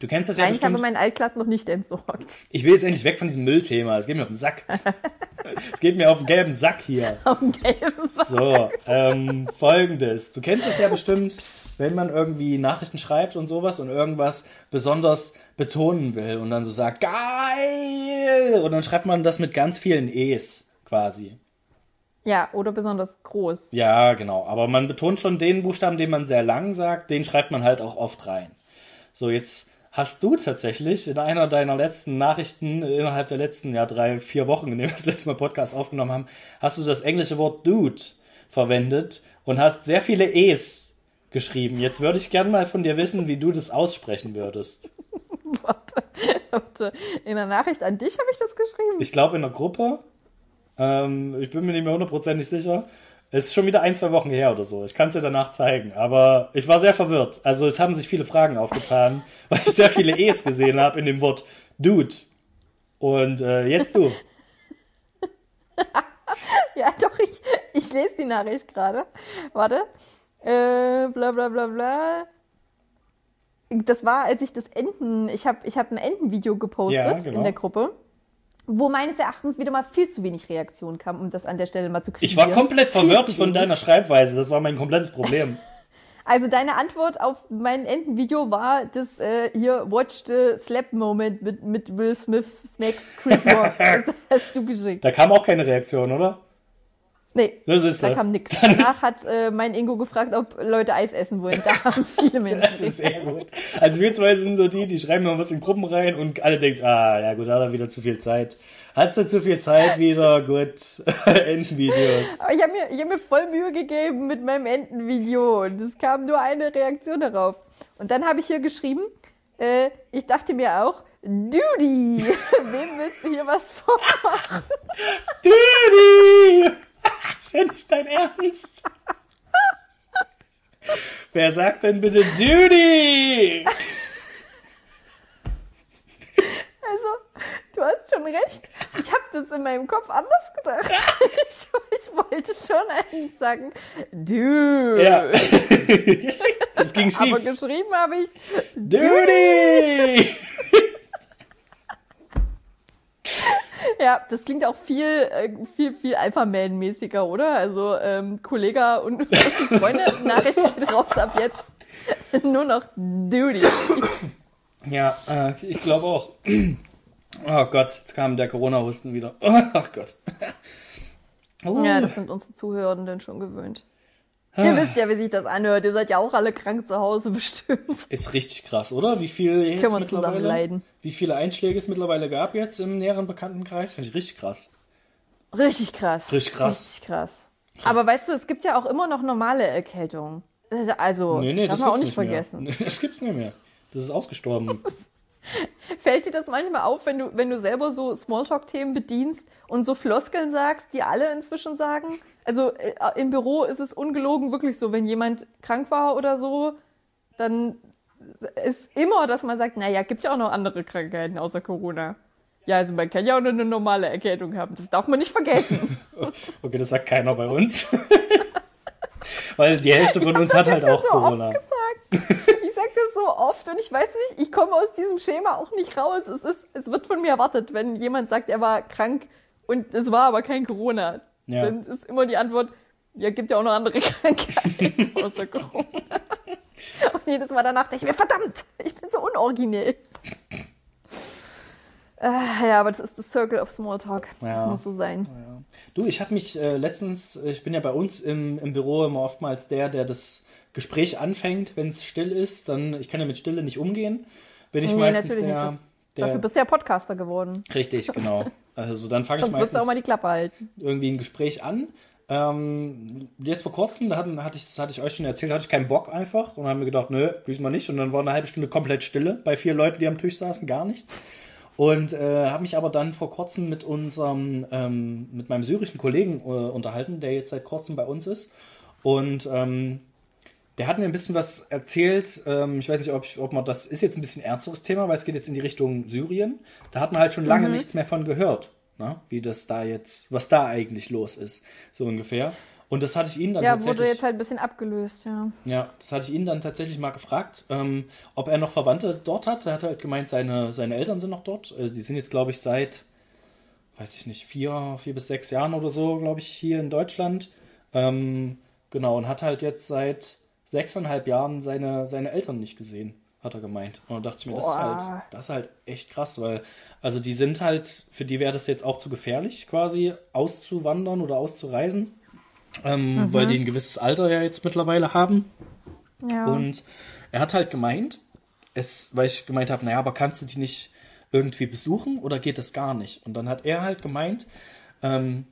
Du kennst das ja Mhm. Nein, ich habe bestimmt. meinen Altklassen noch nicht entsorgt. Ich will jetzt endlich weg von diesem Müllthema. Es geht mir auf den Sack. es geht mir auf den gelben Sack hier. Okay. So, ähm, folgendes. Du kennst das ja bestimmt, wenn man irgendwie Nachrichten schreibt und sowas und irgendwas besonders betonen will und dann so sagt, geil! Und dann schreibt man das mit ganz vielen E's quasi. Ja, oder besonders groß. Ja, genau. Aber man betont schon den Buchstaben, den man sehr lang sagt, den schreibt man halt auch oft rein. So, jetzt hast du tatsächlich in einer deiner letzten Nachrichten innerhalb der letzten ja, drei, vier Wochen, in dem wir das letzte Mal Podcast aufgenommen haben, hast du das englische Wort Dude verwendet und hast sehr viele E's geschrieben. Jetzt würde ich gerne mal von dir wissen, wie du das aussprechen würdest. Warte, warte. In der Nachricht an dich habe ich das geschrieben. Ich glaube in der Gruppe, ähm, ich bin mir nicht mehr hundertprozentig sicher, ist schon wieder ein, zwei Wochen her oder so. Ich kann es dir danach zeigen. Aber ich war sehr verwirrt. Also es haben sich viele Fragen aufgetan, weil ich sehr viele E's gesehen habe in dem Wort Dude. Und äh, jetzt du. Ja, doch, ich, ich lese die Nachricht gerade. Warte. Äh, bla bla bla bla. Das war, als ich das Enten, ich habe ich hab ein Entenvideo gepostet Ja, genau. in der Gruppe, wo meines Erachtens wieder mal viel zu wenig Reaktion kam, um das an der Stelle mal zu kriegen. Ich war komplett verwirrt von deiner Schreibweise. Das war mein komplettes Problem. Also deine Antwort auf mein Entenvideo war das äh, hier Watch the Slap Moment mit, mit Will Smith, Smacks, Chris Rock. Das hast du geschickt. Da kam auch keine Reaktion, oder? Nee, Das ist da er. kam nichts. Danach hat äh, mein Ingo gefragt, ob Leute Eis essen wollen. Da haben viele Menschen Das ist sehr gut. Also wir zwei sind so die, die schreiben noch was in Gruppen rein und alle denken, ah, ja gut, hat er wieder zu viel Zeit. Hat sie zu viel Zeit wieder, gut. Entenvideos. Aber ich habe mir, ich hab mir voll Mühe gegeben mit meinem Entenvideo und es kam nur eine Reaktion darauf. Und dann habe ich hier geschrieben, äh, ich dachte mir auch, Duty, wem willst du hier was vormachen? Duty! Ist ja nicht dein Ernst. Wer sagt denn bitte Duty? Also, du hast schon recht. Ich habe das in meinem Kopf anders gedacht. Ich, ich wollte schon eigentlich sagen, Dude. Ja. Das ging Aber schief. geschrieben habe ich Duty! Ja, das klingt auch viel, äh, viel, viel Alpha-Man-mäßiger, oder? Also, ähm, Kollege und Freunde, Nachricht geht raus ab jetzt. Nur noch Duty. Ja, äh, ich glaube auch. Oh Gott, jetzt kam der Corona-Husten wieder. Ach Gott. Oh. Ja, das sind unsere Zuhörenden schon gewöhnt. Ihr wisst ja, wie sich das anhört. Ihr seid ja auch alle krank zu Hause bestimmt. Ist richtig krass, oder? Wie viel jetzt Können wir mittlerweile? leiden. Wie viele Einschläge es mittlerweile gab jetzt im näheren Bekanntenkreis? Finde ich richtig krass. Richtig krass. Richtig krass. Richtig krass. Aber weißt du, es gibt ja auch immer noch normale Erkältungen. Also, Nee, nee, darf das man auch gibt's nicht mehr. vergessen. Nee, das gibt's nicht mehr. Das ist ausgestorben. Fällt dir das manchmal auf, wenn du, wenn du selber so Smalltalk-Themen bedienst und so Floskeln sagst, die alle inzwischen sagen? Also äh, im Büro ist es ungelogen wirklich so, wenn jemand krank war oder so, dann ist immer, dass man sagt, naja, gibt ja auch noch andere Krankheiten außer Corona. Ja, also man kann ja auch nur eine normale Erkältung haben. Das darf man nicht vergessen. Okay, das sagt keiner bei uns. Weil die Hälfte von uns hat halt auch so Corona. oft gesagt. Ich sag das so oft und ich weiß nicht, ich komme aus diesem Schema auch nicht raus. Es, ist, es wird von mir erwartet, wenn jemand sagt, er war krank und es war aber kein Corona. Ja. Dann ist immer die Antwort, ja, gibt ja auch noch andere Krankheiten außer Corona. Und jedes Mal danach denke ich mir, verdammt, ich bin so unoriginell. Äh, ja, aber das ist das Circle of Smalltalk. Das Ja. muss so sein. Ja. Du, ich habe mich äh, letztens, ich bin ja bei uns im, im Büro immer oftmals der, der das Gespräch anfängt, wenn es still ist. Dann, ich kann ja mit Stille nicht umgehen. Bin ich Nee, meistens natürlich der, nicht. Das, der dafür bist du ja Podcaster geworden. Richtig, genau. Also dann fange ich wirst du auch mal die meistens Klappe halten. irgendwie ein Gespräch an. Ähm, jetzt vor kurzem, da hatten, hatte ich, das hatte ich euch schon erzählt, hatte ich keinen Bock einfach und haben mir gedacht, nö, diesmal nicht. Und dann war eine halbe Stunde komplett Stille bei vier Leuten, die am Tisch saßen, gar nichts. Und äh, habe mich aber dann vor kurzem mit unserem, ähm, mit meinem syrischen Kollegen äh, unterhalten, der jetzt seit kurzem bei uns ist. Und ähm, der hat mir ein bisschen was erzählt. Ähm, ich weiß nicht, ob, ich, ob man das ist jetzt ein bisschen ernsteres Thema, weil es geht jetzt in die Richtung Syrien. Da hat man halt schon lange nichts mehr von gehört, ne? wie das da jetzt, was da eigentlich los ist, so ungefähr. Und das hatte ich ihn dann Ja, tatsächlich. wurde jetzt halt ein bisschen abgelöst, ja. Ja, das hatte ich ihn dann tatsächlich mal gefragt, ähm, ob er noch Verwandte dort hat. Er hat halt gemeint, seine, seine Eltern sind noch dort. Also die sind jetzt, glaube ich, seit, weiß ich nicht, vier, vier bis sechs Jahren oder so, glaube ich, hier in Deutschland. Ähm, genau, und hat halt jetzt seit sechseinhalb Jahren seine, seine Eltern nicht gesehen, hat er gemeint. Und da dachte ich mir, das ist, halt, das ist halt echt krass, weil, also die sind halt, für die wäre das jetzt auch zu gefährlich, quasi auszuwandern oder auszureisen. Ähm, Weil die ein gewisses Alter ja jetzt mittlerweile haben. ja. Und er hat halt gemeint, es, weil ich gemeint habe, naja, aber kannst du die nicht irgendwie besuchen oder geht das gar nicht? Und dann hat er halt gemeint, ähm,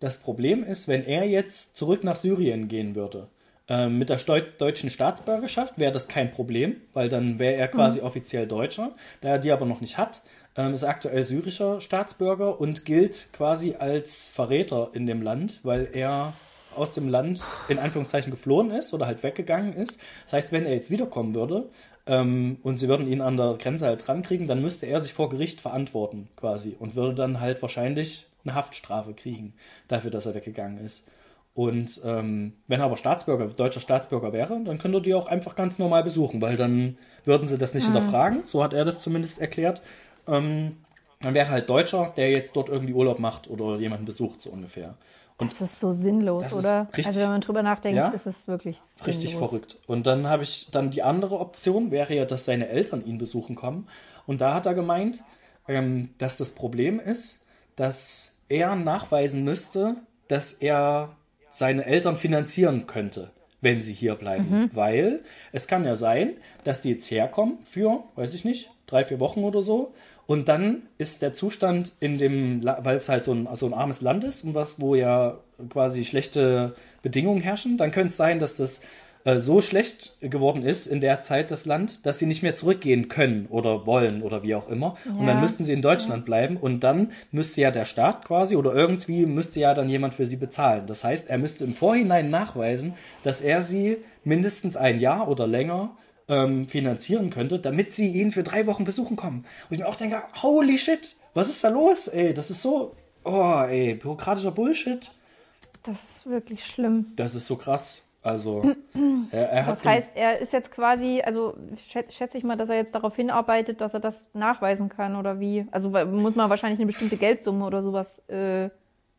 das Problem ist, wenn er jetzt zurück nach Syrien gehen würde, ähm, mit der deutschen Staatsbürgerschaft wäre das kein Problem, weil dann wäre er quasi offiziell Deutscher. Da er die aber noch nicht hat, ähm, ist er aktuell syrischer Staatsbürger und gilt quasi als Verräter in dem Land, weil er aus dem Land in Anführungszeichen geflohen ist oder halt weggegangen ist. Das heißt, wenn er jetzt wiederkommen würde ähm, und sie würden ihn an der Grenze halt rankriegen, dann müsste er sich vor Gericht verantworten quasi und würde dann halt wahrscheinlich eine Haftstrafe kriegen dafür, dass er weggegangen ist. Und ähm, wenn er aber Staatsbürger, deutscher Staatsbürger wäre, dann könnte er die auch einfach ganz normal besuchen, weil dann würden sie das nicht hinterfragen. So hat er das zumindest erklärt. Ähm, dann wäre halt Deutscher, der jetzt dort irgendwie Urlaub macht oder jemanden besucht, so ungefähr. Und das ist so sinnlos, oder? richtig- also wenn man drüber nachdenkt, Ja? ist es wirklich sinnlos. Richtig verrückt. Und dann habe ich dann die andere Option wäre ja, dass seine Eltern ihn besuchen kommen. Und da hat er gemeint, ähm, dass das Problem ist, dass er nachweisen müsste, dass er seine Eltern finanzieren könnte, wenn sie hier bleiben. Weil es kann ja sein, dass die jetzt herkommen für, weiß ich nicht, drei, vier Wochen oder so. Und dann ist der Zustand in dem, weil es halt so ein, so ein armes Land ist und was, wo ja quasi schlechte Bedingungen herrschen, dann könnte es sein, dass das äh, so schlecht geworden ist in der Zeit das Land, dass sie nicht mehr zurückgehen können oder wollen oder wie auch immer. Und dann Ja. müssten sie in Deutschland bleiben und dann müsste ja der Staat quasi oder irgendwie müsste ja dann jemand für sie bezahlen. Das heißt, er müsste im Vorhinein nachweisen, dass er sie mindestens ein Jahr oder länger ähm, finanzieren könnte, damit sie ihn für drei Wochen besuchen kommen. Und ich mir auch denke, holy shit, was ist da los, ey? Das ist so, oh, ey, bürokratischer Bullshit. Das ist wirklich schlimm. Das ist so krass. Also, er, er hat Das heißt, er ist jetzt quasi, also schätze, schätze ich mal, dass er jetzt darauf hinarbeitet, dass er das nachweisen kann oder wie. Also muss man wahrscheinlich eine bestimmte Geldsumme oder sowas äh,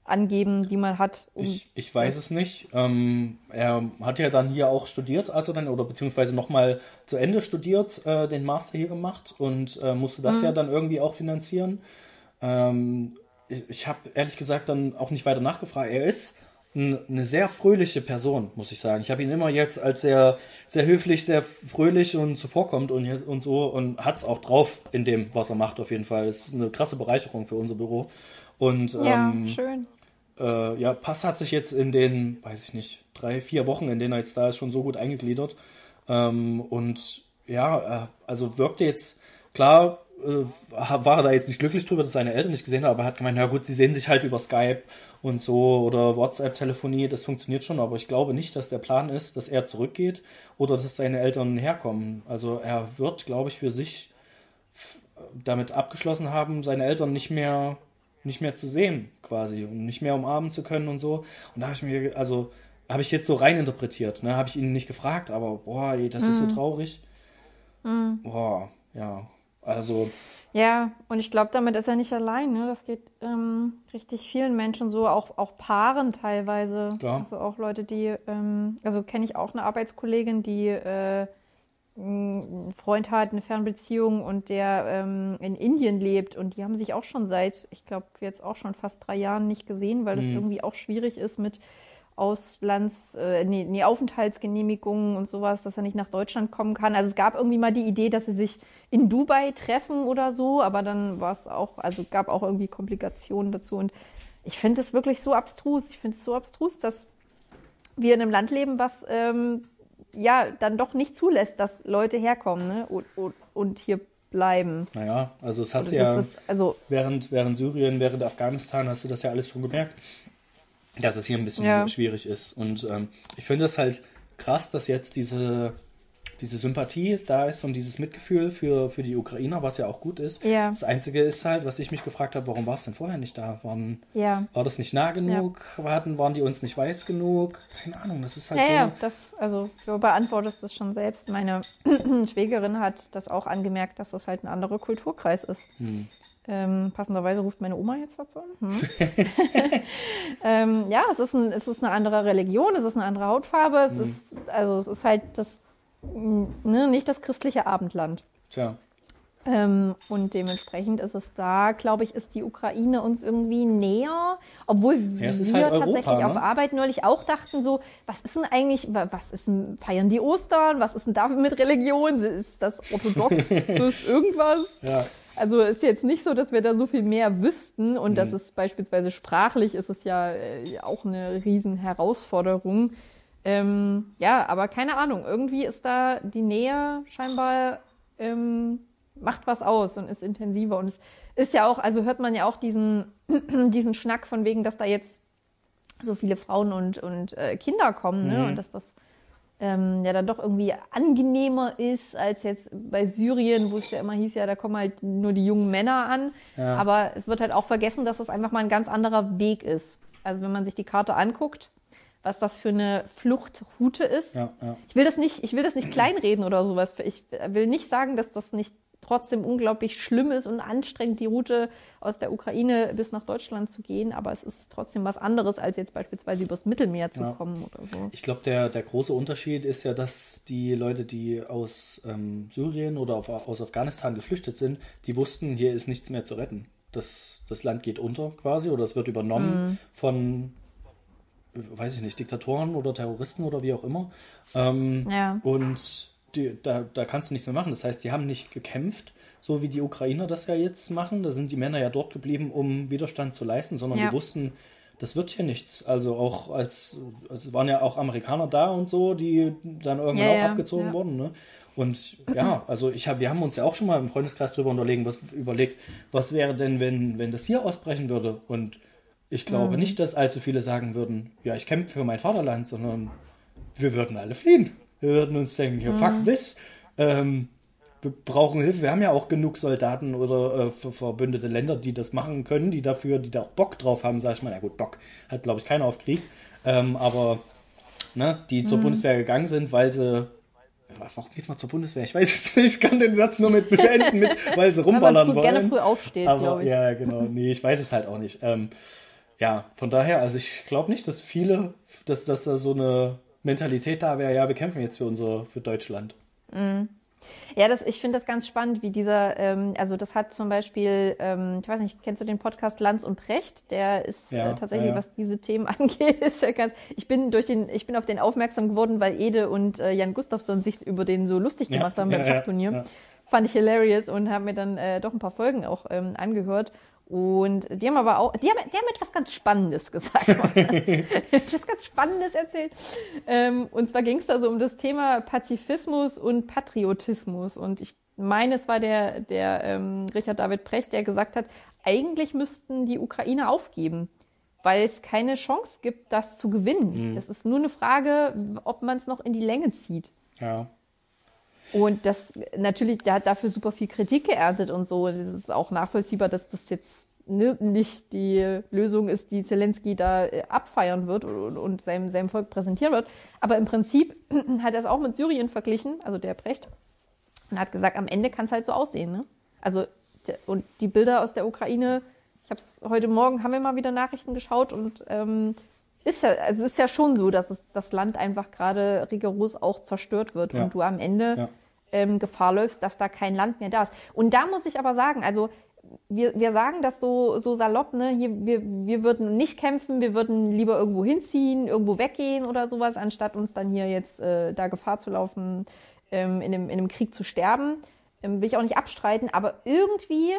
angeben, die man hat. Um, Ich, ich weiß es nicht. Ähm, er hat ja dann hier auch studiert, also dann, oder beziehungsweise nochmal zu Ende studiert, äh, den Master hier gemacht und äh, musste das ja dann irgendwie auch finanzieren. Ähm, ich ich habe ehrlich gesagt dann auch nicht weiter nachgefragt. Er ist eine sehr fröhliche Person, muss ich sagen. Ich habe ihn immer jetzt als sehr, sehr höflich, sehr fröhlich und zuvorkommt und, und so und hat es auch drauf in dem, was er macht, auf jeden Fall. Ist eine krasse Bereicherung für unser Büro. Und ja, ähm, schön. äh, ja, Pass hat sich jetzt in den, weiß ich nicht, drei, vier Wochen, in denen er jetzt da ist, schon so gut eingegliedert. Ähm, und ja, äh, also wirkte jetzt, klar, äh, war er da jetzt nicht glücklich drüber, dass seine Eltern nicht gesehen haben, aber er hat gemeint, na gut, sie sehen sich halt über Skype und so oder WhatsApp-Telefonie, das funktioniert schon, aber ich glaube nicht, dass der Plan ist, dass er zurückgeht oder dass seine Eltern herkommen. Also er wird, glaube ich, für sich damit abgeschlossen haben, seine Eltern nicht mehr nicht mehr zu sehen quasi und nicht mehr umarmen zu können und so. Und da habe ich mir, also habe ich jetzt so rein interpretiert, ne? Habe ich ihn nicht gefragt, aber boah, ey, das ist so traurig. Boah, ja. Also, Ja, und ich glaube, damit ist er nicht allein. Ne? Das geht ähm, richtig vielen Menschen so, auch, auch Paaren teilweise. Klar. Also auch Leute, die, ähm, also kenne ich auch eine Arbeitskollegin, die äh, einen Freund hat, eine Fernbeziehung und der ähm, in Indien lebt und die haben sich auch schon seit, ich glaube, jetzt auch schon fast drei Jahren nicht gesehen, weil das irgendwie auch schwierig ist mit Auslands, äh, nee, nee, Aufenthaltsgenehmigungen und sowas, dass er nicht nach Deutschland kommen kann. Also es gab irgendwie mal die Idee, dass sie sich in Dubai treffen oder so, aber dann war es auch, also gab auch irgendwie Komplikationen dazu und ich finde es wirklich so abstrus. Ich finde es so abstrus, dass wir in einem Land leben, was ähm, ja dann doch nicht zulässt, dass Leute herkommen ne? und, und, und hier bleiben. naja, also es hast Also du ja. ist, also während, während Syrien, während Afghanistan hast du das ja alles schon gemerkt, dass es hier ein bisschen Ja. schwierig ist. Und ähm, ich finde es halt krass, dass jetzt diese, diese Sympathie da ist und dieses Mitgefühl für, für die Ukrainer, was ja auch gut ist. Ja. Das Einzige ist halt, was ich mich gefragt habe, warum war es denn vorher nicht da? Waren, ja. war das nicht nah genug? Hatten, waren die uns nicht weiß genug? Keine Ahnung, das ist halt Ja, so. ja, das, also du beantwortest das schon selbst. Meine Schwägerin hat das auch angemerkt, dass das halt ein anderer Kulturkreis ist. Hm. Ähm, passenderweise ruft meine Oma jetzt dazu an. Hm. ähm, ja, es ist, ein, es ist eine andere Religion, es ist eine andere Hautfarbe, es ist, also es ist halt das, ne, nicht das christliche Abendland. Tja, Ähm, und dementsprechend ist es da, glaube ich, ist die Ukraine uns irgendwie näher, obwohl Ja, wir halt Europa, tatsächlich auf ne? Arbeit neulich auch dachten so, was ist denn eigentlich, wa- was ist denn, feiern die Ostern, was ist denn da mit Religion, ist das orthodox, ist irgendwas? ja. Also ist jetzt nicht so, dass wir da so viel mehr wüssten und Mhm. das ist beispielsweise sprachlich ist es ja äh, auch eine riesen Herausforderung. Ähm, ja, aber keine Ahnung, irgendwie ist da die Nähe scheinbar ähm, macht was aus und ist intensiver und es ist ja auch, also hört man ja auch diesen diesen Schnack von wegen, dass da jetzt so viele Frauen und und äh, Kinder kommen, ne? Mhm. Und dass das ähm, ja dann doch irgendwie angenehmer ist als jetzt bei Syrien, wo es ja immer hieß, ja, da kommen halt nur die jungen Männer an. Ja. Aber es wird halt auch vergessen, dass es einfach mal ein ganz anderer Weg ist. Also wenn man sich die Karte anguckt, was das für eine Fluchtroute ist. Ja, ja. Ich will das nicht, ich will das nicht kleinreden oder sowas. Ich will nicht sagen, dass das nicht trotzdem unglaublich schlimm ist und anstrengend, die Route aus der Ukraine bis nach Deutschland zu gehen, aber es ist trotzdem was anderes, als jetzt beispielsweise übers Mittelmeer zu Ja. kommen oder so. Ich glaube, der, der große Unterschied ist ja, dass die Leute, die aus ähm, Syrien oder auf, aus Afghanistan geflüchtet sind, die wussten, hier ist nichts mehr zu retten. Das, das Land geht unter quasi oder es wird übernommen von, äh, weiß ich nicht, Diktatoren oder Terroristen oder wie auch immer. Ähm, Ja. Und die, da, da kannst du nichts mehr machen. Das heißt, die haben nicht gekämpft, so wie die Ukrainer das ja jetzt machen. Da sind die Männer ja dort geblieben, um Widerstand zu leisten, sondern Ja. die wussten, das wird hier nichts. Also auch als, also es waren ja auch Amerikaner da und so, die dann irgendwann Ja, auch ja, abgezogen wurden. Ne? Und ja, also ich hab, wir haben uns ja auch schon mal im Freundeskreis drüber unterlegen, was, überlegt, was wäre denn, wenn, wenn das hier ausbrechen würde? Und ich glaube Mhm. nicht, dass allzu viele sagen würden, ja, ich kämpfe für mein Vaterland, sondern wir würden alle fliehen. Wir würden uns denken, ja, Mhm. fuck this. Ähm, wir brauchen Hilfe. Wir haben ja auch genug Soldaten oder äh, ver- verbündete Länder, die das machen können, die dafür, die da auch Bock drauf haben, sag ich mal. Ja gut, Bock hat, glaube ich, keiner auf Krieg. Ähm, aber ne, die Mhm. zur Bundeswehr gegangen sind, weil sie. Warum geht man zur Bundeswehr? Ich weiß es nicht. Ich kann den Satz nur mit beenden, mit, weil sie Weil man rumballern früh, wollen. gerne früh aufsteht, Aber ich. ja, genau. Nee, ich weiß es halt auch nicht. Ähm, ja, von daher, also ich glaube nicht, dass viele, dass, dass da so eine Mentalität da wäre, ja, wir kämpfen jetzt für unser, für Deutschland. Ja, das, ich finde das ganz spannend, wie dieser, ähm, also das hat zum Beispiel, ähm, ich weiß nicht, kennst du den Podcast Lanz und Precht? Der ist Ja, äh, tatsächlich, ja, ja. was diese Themen angeht, ist ja ganz. Ich bin durch den, ich bin auf den aufmerksam geworden, weil Ede und äh, Jan Gustafsson sich über den so lustig gemacht haben beim ja, ja, Schachturnier. ja. Fand ich hilarious und habe mir dann äh, doch ein paar Folgen auch ähm, angehört. Und die haben aber auch, die haben, die haben etwas ganz Spannendes gesagt. etwas ganz Spannendes erzählt. Ähm, und zwar ging es da so um das Thema Pazifismus und Patriotismus. Und ich meine, es war der, der ähm, Richard David Precht, der gesagt hat, eigentlich müssten die Ukraine aufgeben, weil es keine Chance gibt, das zu gewinnen. Es ist nur eine Frage, ob man es noch in die Länge zieht. Ja. Und das natürlich, der hat dafür super viel Kritik geerntet und so. Das ist auch nachvollziehbar, dass das jetzt nicht die Lösung ist, die Zelensky da äh, abfeiern wird und, und seinem, seinem Volk präsentieren wird. Aber im Prinzip hat er es auch mit Syrien verglichen, also der Precht, und hat gesagt, am Ende kann es halt so aussehen. Ne? Also und die Bilder aus der Ukraine, ich habe es heute Morgen, haben wir mal wieder Nachrichten geschaut und ähm, ist ja, also es ist ja schon so, dass es, das Land einfach gerade rigoros auch zerstört wird Ja. und du am Ende Ja. ähm, Gefahr läufst, dass da kein Land mehr da ist. Und da muss ich aber sagen, also wir, wir sagen das so, so salopp, ne? Hier, wir, wir würden nicht kämpfen, wir würden lieber irgendwo hinziehen, irgendwo weggehen oder sowas, anstatt uns dann hier jetzt äh, da Gefahr zu laufen, ähm, in, einem, in einem Krieg zu sterben. Ähm, will ich auch nicht abstreiten, aber irgendwie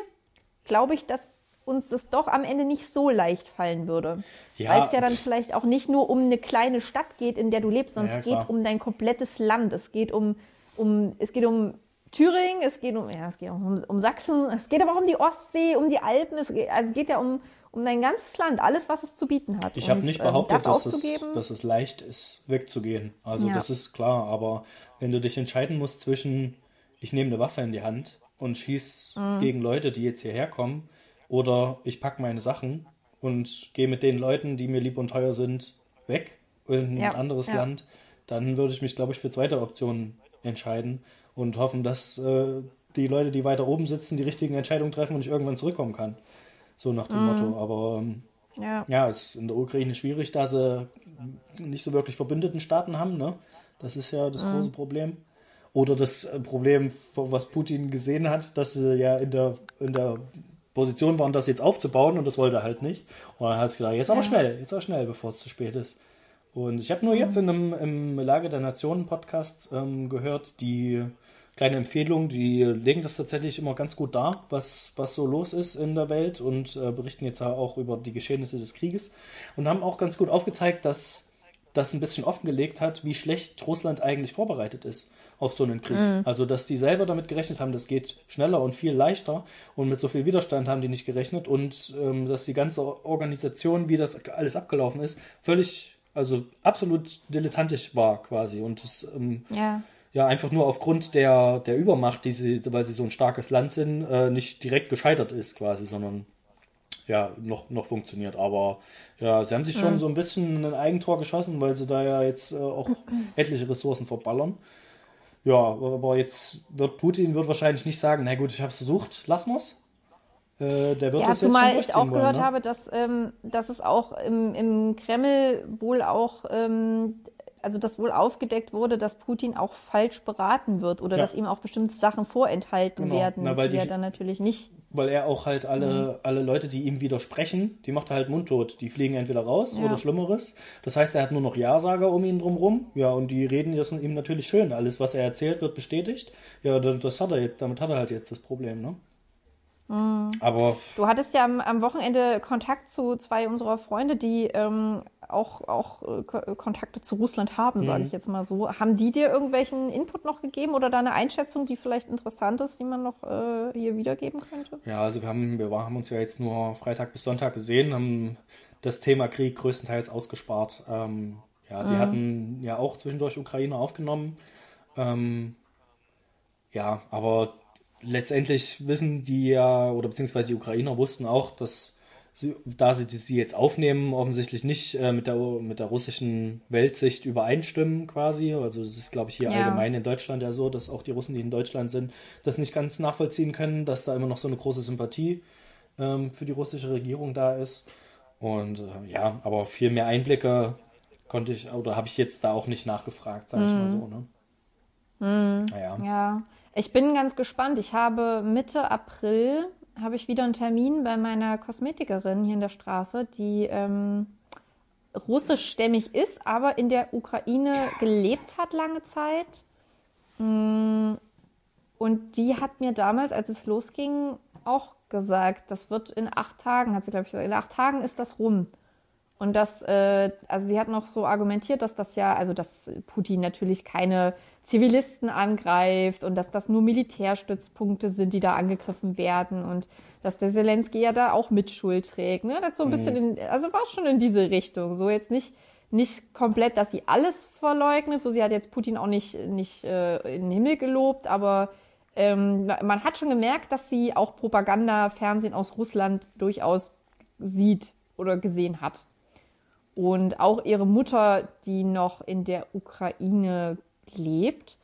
glaube ich, dass uns das doch am Ende nicht so leicht fallen würde. Ja, Weil es ja dann vielleicht auch nicht nur um eine kleine Stadt geht, in der du lebst, sondern Ja, es geht klar. um dein komplettes Land. Es geht um, um, es geht um Thüringen, es geht um, ja, es geht um, um Sachsen, es geht aber auch um die Ostsee, um die Alpen, es geht, also es geht ja um, um dein ganzes Land, alles, was es zu bieten hat. Ich habe nicht ähm, behauptet, das dass, es, dass es leicht ist, wegzugehen. Also Ja. das ist klar, aber wenn du dich entscheiden musst zwischen, ich nehme eine Waffe in die Hand und schieß Mhm. gegen Leute, die jetzt hierher kommen, oder ich packe meine Sachen und gehe mit den Leuten, die mir lieb und teuer sind, weg in Ja, ein anderes ja. Land, dann würde ich mich, glaube ich, für zweite Optionen entscheiden und hoffen, dass äh, die Leute, die weiter oben sitzen, die richtigen Entscheidungen treffen und ich irgendwann zurückkommen kann. So nach dem Mhm. Motto. Aber ähm, ja. ja, es ist in der Ukraine schwierig, da sie nicht so wirklich verbündeten Staaten haben. Ne? Das ist ja das große Problem. Oder das äh, Problem, was Putin gesehen hat, dass sie ja in der, in der Position waren, das jetzt aufzubauen und das wollte er halt nicht. Und dann hat es gedacht, jetzt aber schnell, jetzt aber schnell, bevor es zu spät ist. Und ich habe nur jetzt in einem im Lage der Nationen Podcast ähm, gehört, die kleine Empfehlung, die legen das tatsächlich immer ganz gut dar, was, was so los ist in der Welt und äh, berichten jetzt auch über die Geschehnisse des Krieges und haben auch ganz gut aufgezeigt, dass das ein bisschen offengelegt hat, wie schlecht Russland eigentlich vorbereitet ist auf so einen Krieg. Also, dass die selber damit gerechnet haben, das geht schneller und viel leichter und mit so viel Widerstand haben die nicht gerechnet und ähm, dass die ganze Organisation, wie das alles abgelaufen ist, völlig, also absolut dilettantisch war quasi und das ähm, ja. ja einfach nur aufgrund der, der Übermacht, die sie, weil sie so ein starkes Land sind, äh, nicht direkt gescheitert ist quasi, sondern ja, noch, noch funktioniert. Aber ja, sie haben sich schon so ein bisschen ein Eigentor geschossen, weil sie da ja jetzt äh, auch etliche Ressourcen verballern. Ja, aber jetzt wird Putin wird wahrscheinlich nicht sagen, na gut, ich habe es versucht, lass mal's. Äh, der wird Ja, das jetzt zumal schon ich auch gehört wollen, ne? habe, dass, ähm, dass es auch im, im Kreml wohl auch, ähm, also dass wohl aufgedeckt wurde, dass Putin auch falsch beraten wird oder Ja. dass ihm auch bestimmte Sachen vorenthalten Genau. werden, Na, weil die er dann natürlich nicht. Weil er auch halt alle, Mhm. alle Leute, die ihm widersprechen, die macht er halt mundtot. Die fliegen entweder raus Ja. oder Schlimmeres. Das heißt, er hat nur noch Ja-Sager um ihn drumrum. Ja, und die reden das ihm natürlich schön. Alles, was er erzählt, wird bestätigt. Ja, das das hat er jetzt, damit hat er halt jetzt das Problem, ne? Mhm. Aber Du hattest ja am, am Wochenende Kontakt zu zwei unserer Freunde, die ähm, auch, auch äh, Ko- Kontakte zu Russland haben, sage Mhm. ich jetzt mal so. Haben die dir irgendwelchen Input noch gegeben oder da eine Einschätzung, die vielleicht interessant ist, die man noch äh, hier wiedergeben könnte? ja, also wir haben, wir haben uns ja jetzt nur Freitag bis Sonntag gesehen, haben das Thema Krieg größtenteils ausgespart. Ähm, ja, die hatten ja auch zwischendurch Ukraine aufgenommen. Ähm, ja, aber letztendlich wissen die ja, oder beziehungsweise die Ukrainer wussten auch, dass sie, da sie sie jetzt aufnehmen, offensichtlich nicht äh, mit der, mit der russischen Weltsicht übereinstimmen quasi. Also das ist, glaube ich, hier Ja. allgemein in Deutschland ja so, dass auch die Russen, die in Deutschland sind, das nicht ganz nachvollziehen können, dass da immer noch so eine große Sympathie ähm, für die russische Regierung da ist. Und äh, ja, aber viel mehr Einblicke konnte ich, oder habe ich jetzt da auch nicht nachgefragt, sage ich mal so. Ne? Naja. Ja, ich bin ganz gespannt. Ich habe Mitte April habe ich wieder einen Termin bei meiner Kosmetikerin hier in der Straße, die ähm, russischstämmig ist, aber in der Ukraine gelebt hat lange Zeit. Mm, Und die hat mir damals, als es losging, auch gesagt, das wird in acht Tagen, hat sie, glaube ich, gesagt, in acht Tagen ist das rum. Und das, äh, also sie hat noch so argumentiert, dass das ja, also dass Putin natürlich keine Zivilisten angreift und dass das nur Militärstützpunkte sind, die da angegriffen werden und dass der Zelensky ja da auch Mitschuld trägt. Ne? Das so ein bisschen, in, also war schon in diese Richtung. So jetzt nicht nicht komplett, dass sie alles verleugnet. So, sie hat jetzt Putin auch nicht, nicht äh, in den Himmel gelobt, aber ähm, man hat schon gemerkt, dass sie auch Propaganda, Fernsehen aus Russland durchaus sieht oder gesehen hat. Und auch ihre Mutter, die noch in der Ukraine lebt,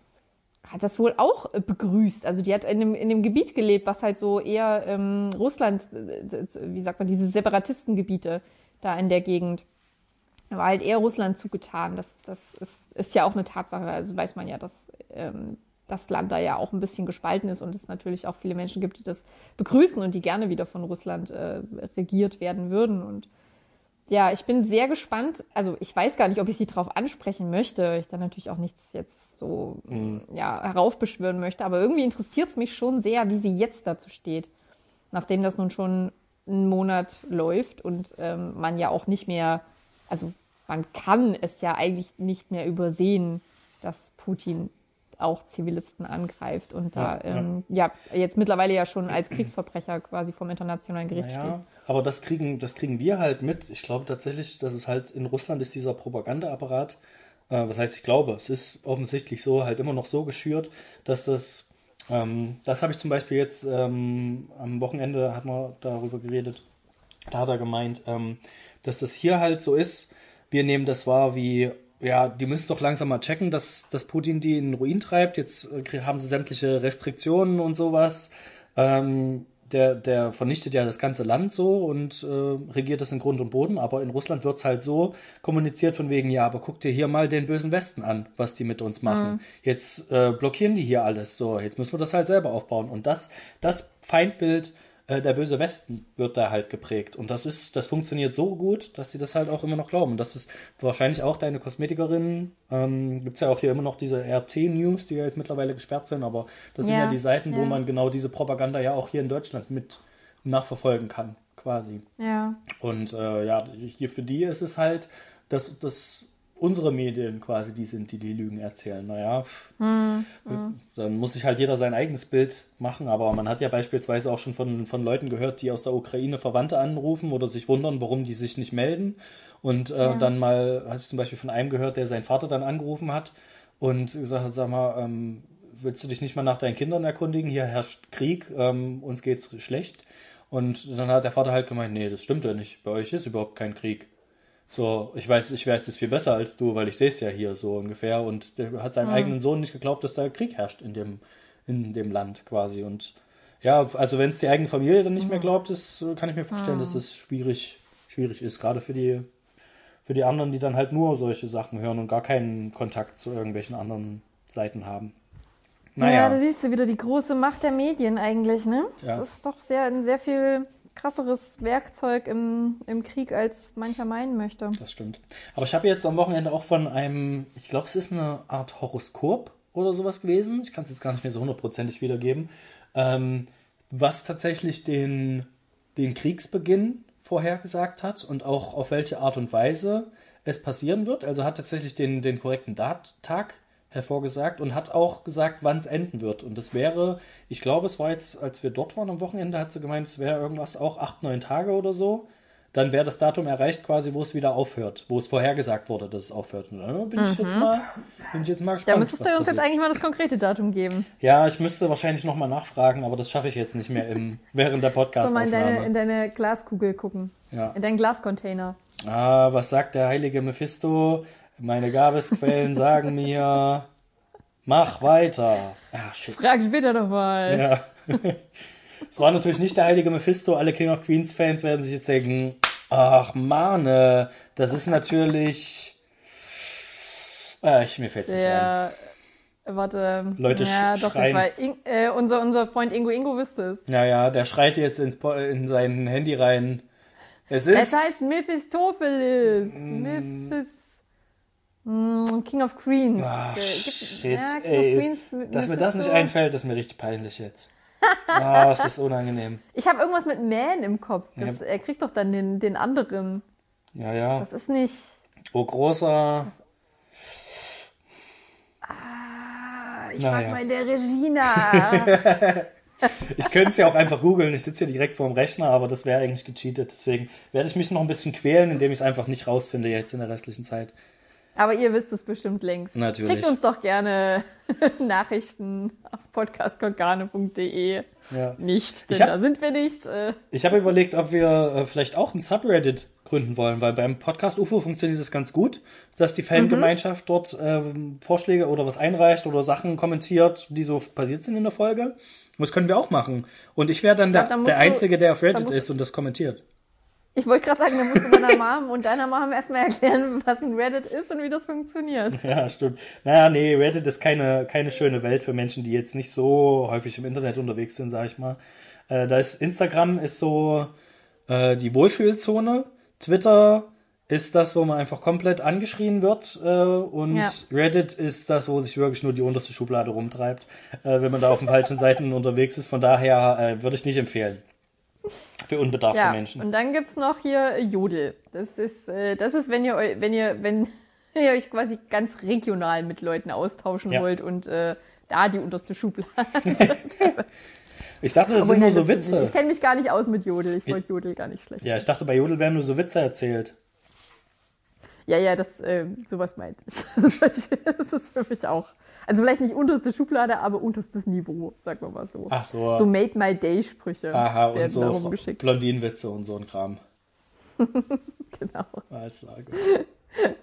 hat das wohl auch begrüßt. Also die hat in dem, in dem Gebiet gelebt, was halt so eher ähm, Russland, äh, wie sagt man, diese Separatistengebiete da in der Gegend war halt eher Russland zugetan. Das, das ist, ist ja auch eine Tatsache. Also weiß man ja, dass ähm, das Land da ja auch ein bisschen gespalten ist und es natürlich auch viele Menschen gibt, die das begrüßen und die gerne wieder von Russland äh, regiert werden würden. Und ja, ich bin sehr gespannt. Also ich weiß gar nicht, ob ich sie darauf ansprechen möchte. Ich da natürlich auch nichts jetzt so mhm. ja, heraufbeschwören möchte. Aber irgendwie interessiert es mich schon sehr, wie sie jetzt dazu steht. Nachdem das nun schon einen Monat läuft und ähm, man ja auch nicht mehr also man kann es ja eigentlich nicht mehr übersehen, dass Putin auch Zivilisten angreift und da ja, ähm, ja. ja, jetzt mittlerweile ja schon als Kriegsverbrecher quasi vom internationalen Gericht naja, steht. Aber das kriegen, das kriegen wir halt mit. Ich glaube tatsächlich, dass es halt in Russland ist dieser Propagandaapparat, äh, was heißt ich glaube, es ist offensichtlich so, halt immer noch so geschürt, dass das, ähm, das habe ich zum Beispiel jetzt ähm, am Wochenende, hat man darüber geredet, da hat er gemeint, ähm, dass das hier halt so ist. Wir nehmen das wahr wie, ja, die müssen doch langsam mal checken, dass, dass Putin die in den Ruin treibt. Jetzt äh, haben sie sämtliche Restriktionen und sowas. Ähm, der, der vernichtet ja das ganze Land so und äh, regiert es in Grund und Boden. Aber in Russland wird es halt so kommuniziert von wegen, ja, aber guck dir hier mal den bösen Westen an, was die mit uns machen. Mhm. Jetzt äh, blockieren die hier alles. So, jetzt müssen wir das halt selber aufbauen. Und das, das Feindbild äh, der böse Westen wird da halt geprägt. Und das ist, das funktioniert so gut, dass sie das halt auch immer noch glauben. Das ist wahrscheinlich auch deine Kosmetikerin. Ähm, Gibt es ja auch hier immer noch diese RT-News, die ja jetzt mittlerweile gesperrt sind, aber das sind ja, ja die Seiten, ja. wo man genau diese Propaganda ja auch hier in Deutschland mit nachverfolgen kann, quasi. Ja. Und äh, ja, hier für die ist es halt, dass das unsere Medien quasi die sind, die die Lügen erzählen. Naja, hm, hm. dann muss sich halt jeder sein eigenes Bild machen. Aber man hat ja beispielsweise auch schon von, von Leuten gehört, die aus der Ukraine Verwandte anrufen oder sich wundern, warum die sich nicht melden. Und äh, ja. dann mal, hatte ich zum Beispiel von einem gehört, der seinen Vater dann angerufen hat und gesagt hat, sag mal, ähm, willst du dich nicht mal nach deinen Kindern erkundigen? Hier herrscht Krieg, ähm, uns geht's schlecht. Und dann hat der Vater halt gemeint, nee, das stimmt ja nicht. Bei euch ist überhaupt kein Krieg. So, ich weiß, ich weiß es viel besser als du, weil ich sehe es ja hier so ungefähr. Und der hat seinem mhm. eigenen Sohn nicht geglaubt, dass da Krieg herrscht in dem, in dem Land quasi. Und ja, also wenn es die eigene Familie dann nicht mehr hm. glaubt, ist, kann ich mir vorstellen, mhm. dass es schwierig, schwierig ist, gerade für die, für die anderen, die dann halt nur solche Sachen hören und gar keinen Kontakt zu irgendwelchen anderen Seiten haben. Naja. Ja, da siehst du wieder die große Macht der Medien eigentlich, ne? Ja. Das ist doch sehr, ein sehr viel krasseres Werkzeug im, im Krieg, als mancher meinen möchte. Das stimmt. Aber ich habe jetzt am Wochenende auch von einem, ich glaube, es ist eine Art Horoskop oder sowas gewesen. Ich kann es jetzt gar nicht mehr so hundertprozentig wiedergeben. Ähm, was tatsächlich den, den Kriegsbeginn vorhergesagt hat und auch auf welche Art und Weise es passieren wird. Also hat tatsächlich den, den korrekten Dat Tag hervorgesagt und hat auch gesagt, wann es enden wird. Und das wäre, ich glaube, es war jetzt, als wir dort waren am Wochenende, hat sie gemeint, es wäre irgendwas auch acht, neun Tage oder so. Dann wäre das Datum erreicht, quasi, wo es wieder aufhört, wo es vorhergesagt wurde, dass es aufhört. Und dann bin, mhm. ich, jetzt mhm. mal, bin ich jetzt mal gespannt. Da müsstest du uns passiert. jetzt eigentlich mal das konkrete Datum geben. Ja, ich müsste wahrscheinlich nochmal nachfragen, aber das schaffe ich jetzt nicht mehr im, während der podcast So mal in deine, in deine Glaskugel gucken. Ja. In deinen Glascontainer. Ah, was sagt der heilige Mephisto? Meine Gabesquellen sagen mir, mach weiter. Ah, shit. Frag später nochmal. Ja. Es war natürlich nicht der heilige Mephisto. Alle King of Queens Fans werden sich jetzt denken, ach Mane, das ist natürlich... Ah, ich, mir fällt's nicht ja. ein. Warte. Leute ja, doch, schreien. War, äh, unser, unser Freund Ingo Ingo wüsste es. Naja, der schreit jetzt ins, in sein Handy rein. Es ist. Es heißt Mephistopheles. Mm. Mephis Mm, King of Queens. Ach, shit, ja, King ey. Of Queens, Dass mir das nicht einfällt, ist mir richtig peinlich jetzt. Ah, es ist unangenehm. Ich habe irgendwas mit Man im Kopf. Das, Ja. Er kriegt doch dann den, den anderen. Ja, ja. Das ist nicht. Oh, großer. Ah, Ich Naja. frag mal in der Regina. Ich könnte es ja auch einfach googeln. Ich sitze hier direkt vor dem Rechner, aber das wäre eigentlich gecheatet. Deswegen werde ich mich noch ein bisschen quälen, indem ich es einfach nicht rausfinde jetzt in der restlichen Zeit. Aber ihr wisst es bestimmt längst. Natürlich. Schickt uns doch gerne Nachrichten auf podcastorgane.de. Ja. Nicht, denn Ich hab- da sind wir nicht. Äh, Ich habe überlegt, ob wir äh, vielleicht auch ein Subreddit gründen wollen, weil beim Podcast UFO funktioniert das ganz gut, dass die Fangemeinschaft dort ähm, Vorschläge oder was einreicht oder Sachen kommentiert, die so passiert sind in der Folge. Und das können wir auch machen. Und ich wäre dann glaub, der, da der Einzige, der auf Reddit ist und das kommentiert. Ich wollte gerade sagen, da musst du deiner Mom und deiner Mom erstmal erklären, was ein Reddit ist und wie das funktioniert. Ja, stimmt. Naja, nee, Reddit ist keine, keine schöne Welt für Menschen, die jetzt nicht so häufig im Internet unterwegs sind, sag ich mal. Äh, da ist Instagram ist so äh, die Wohlfühlzone. Twitter ist das, wo man einfach komplett angeschrien wird. Äh, und Ja. Reddit ist das, wo sich wirklich nur die unterste Schublade rumtreibt, äh, wenn man da auf den falschen Seiten unterwegs ist. Von daher äh, würde ich nicht empfehlen. Für unbedarfte Ja, Menschen. und dann gibt's noch hier Jodel. Das ist, äh, das ist, wenn ihr, wenn ihr, wenn ihr euch quasi ganz regional mit Leuten austauschen Ja. wollt und äh, da die unterste Schublade. Ich dachte, das Obwohl, sind nur so. Witze. Ich kenne mich gar nicht aus mit Jodel. Ich wollte Jodel gar nicht schlecht. Ja, ich dachte, bei Jodel werden nur so Witze erzählt. Ja, ja, das, äh, sowas meinte ich. Das ist für mich auch. Also vielleicht nicht unterste Schublade, aber unterstes Niveau, sagen wir mal so. Ach so. So Made My Day Sprüche Aha, und so. Blondinenwitze und so ein Kram. Genau. Alles klar, gut.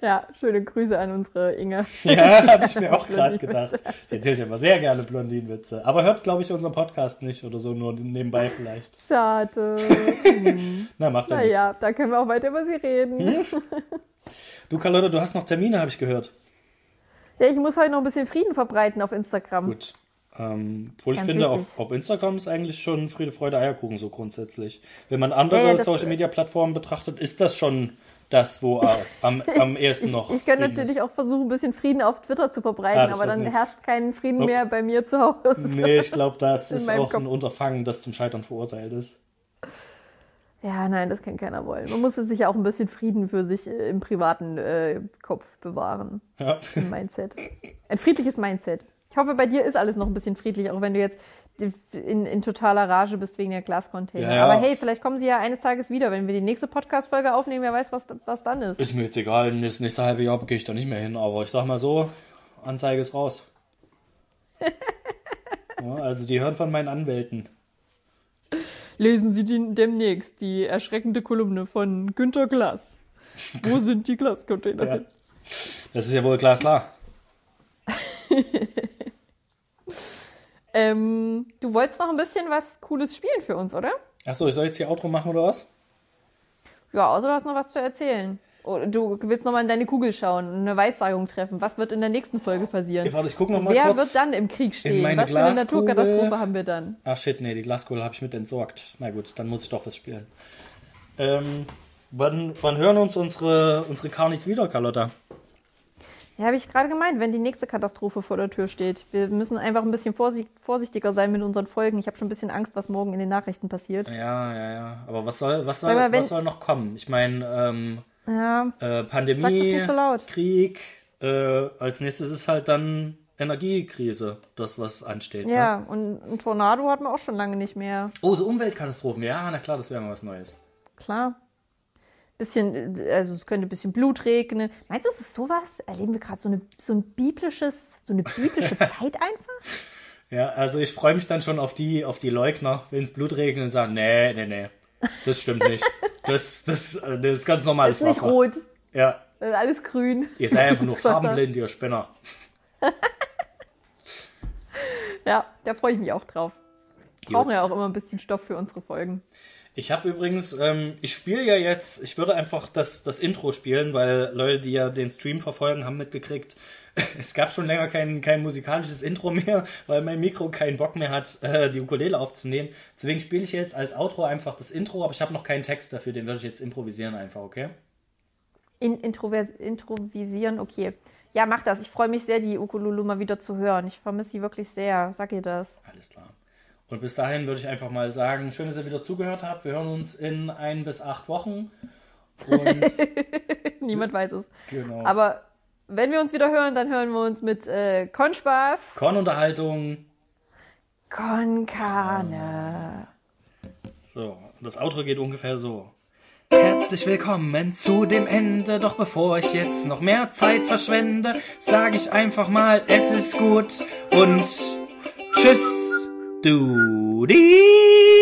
Ja, schöne Grüße an unsere Inge. Ja, habe ich mir auch gerade gedacht. Sie erzählt ja immer sehr gerne Blondinenwitze. Aber hört, glaube ich, unseren Podcast nicht oder so, nur nebenbei vielleicht. Schade. Na, macht ja nichts. Naja, da können wir auch weiter über sie reden. Du, Carlotta, du hast noch Termine, habe ich gehört. Ja, ich muss heute noch ein bisschen Frieden verbreiten auf Instagram. Gut. Ähm, obwohl ich Ganz finde, auf, auf Instagram ist eigentlich schon Friede, Freude, Eierkuchen so grundsätzlich. Wenn man andere Ja, ja, das- Social-Media-Plattformen betrachtet, ist das schon das, wo äh, am, am ehesten Ich, noch ich könnte natürlich ist. auch versuchen, ein bisschen Frieden auf Twitter zu verbreiten, Ah, das aber dann nix. herrscht kein Frieden Nope. mehr bei mir zu Hause. Nee, ich glaube, das In ist auch ein Kopf. Unterfangen, das zum Scheitern verurteilt ist. Ja, nein, das kann keiner wollen. Man muss sich ja auch ein bisschen Frieden für sich äh, im privaten äh, Kopf bewahren, Ja. im Mindset. Ein friedliches Mindset. Ich hoffe, bei dir ist alles noch ein bisschen friedlich, auch wenn du jetzt in, in totaler Rage bist wegen der Glascontainer. Ja, ja. Aber hey, vielleicht kommen sie ja eines Tages wieder, wenn wir die nächste Podcast-Folge aufnehmen. Wer weiß, was, was dann ist. Ist mir jetzt egal, das nächste halbe Jahr gehe ich da nicht mehr hin, aber ich sag mal so, Anzeige ist raus. ja, also die hören von meinen Anwälten. Lesen Sie die, demnächst die erschreckende Kolumne von Günter Glass. Wo sind die Glascontainer Ja. hin? Das ist ja wohl glasklar. Ähm, du wolltest noch ein bisschen was Cooles spielen für uns, oder? Achso, ich soll jetzt hier Outro machen oder was? Ja, außer du hast noch was zu erzählen. Oder du willst noch mal in deine Kugel schauen und eine Weissagung treffen. Was wird in der nächsten Folge passieren? Ja, warte, ich guck noch mal Wer kurz. wird dann im Krieg stehen? Was für eine Glaskugel. Naturkatastrophe haben wir dann? Ach shit, nee, die Glaskohle habe ich mit entsorgt. Na gut, dann muss ich doch was spielen. Ähm, wann, wann hören uns unsere, unsere Carnis wieder, Carlotta? Ja, habe ich gerade gemeint, wenn die nächste Katastrophe vor der Tür steht. Wir müssen einfach ein bisschen vorsicht, vorsichtiger sein mit unseren Folgen. Ich habe schon ein bisschen Angst, was morgen in den Nachrichten passiert. Ja, ja, ja. Aber was soll, was soll, mal, was soll noch kommen? Ich meine, ähm, Ja, äh, Pandemie, so. Krieg, äh, als nächstes ist halt dann Energiekrise, das was ansteht. Ne? ja, und ein Tornado hatten wir auch schon lange nicht mehr. Oh, so Umweltkatastrophen. Ja, na klar, das wäre mal was Neues. Klar. Bisschen, also es könnte ein bisschen Blut regnen. Meinst du, es ist sowas? Erleben wir gerade so, eine, so ein biblisches, so eine biblische Zeit einfach? Ja, also ich freue mich dann schon auf die, auf die Leugner, wenn es Blut regnet und sagen, nee, nee, nee, das stimmt nicht. Das, das, äh, das ist ganz normales Ist nicht Wasser. rot, Ja, das ist alles grün. ihr seid einfach nur Das Wasser. farbenblind, ihr Spinner. Ja, da freue ich mich auch drauf. Gut. Brauchen ja auch immer ein bisschen Stoff für unsere Folgen. Ich habe übrigens, ähm, ich spiele ja jetzt, ich würde einfach das, das Intro spielen, weil Leute, die ja den Stream verfolgen, haben mitgekriegt, es gab schon länger kein, kein musikalisches Intro mehr, weil mein Mikro keinen Bock mehr hat, äh, die Ukulele aufzunehmen. Deswegen spiele ich jetzt als Outro einfach das Intro, aber ich habe noch keinen Text dafür, den würde ich jetzt improvisieren einfach, okay? In, introvers, introvisieren, okay. Ja, mach das. Ich freue mich sehr, die Ukululu mal wieder zu hören. Ich vermisse sie wirklich sehr. Sag ihr das. Alles klar. Und bis dahin würde ich einfach mal sagen, schön, dass ihr wieder zugehört habt. Wir hören uns in ein bis acht Wochen. Und Niemand weiß es. genau. Aber wenn wir uns wieder hören, dann hören wir uns mit äh, Konspaß. Kornunterhaltung. Con Carne. So, das Outro geht ungefähr so. Herzlich willkommen zu dem Ende, doch bevor ich jetzt noch mehr Zeit verschwende, sage ich einfach mal, es ist gut und tschüss, du die.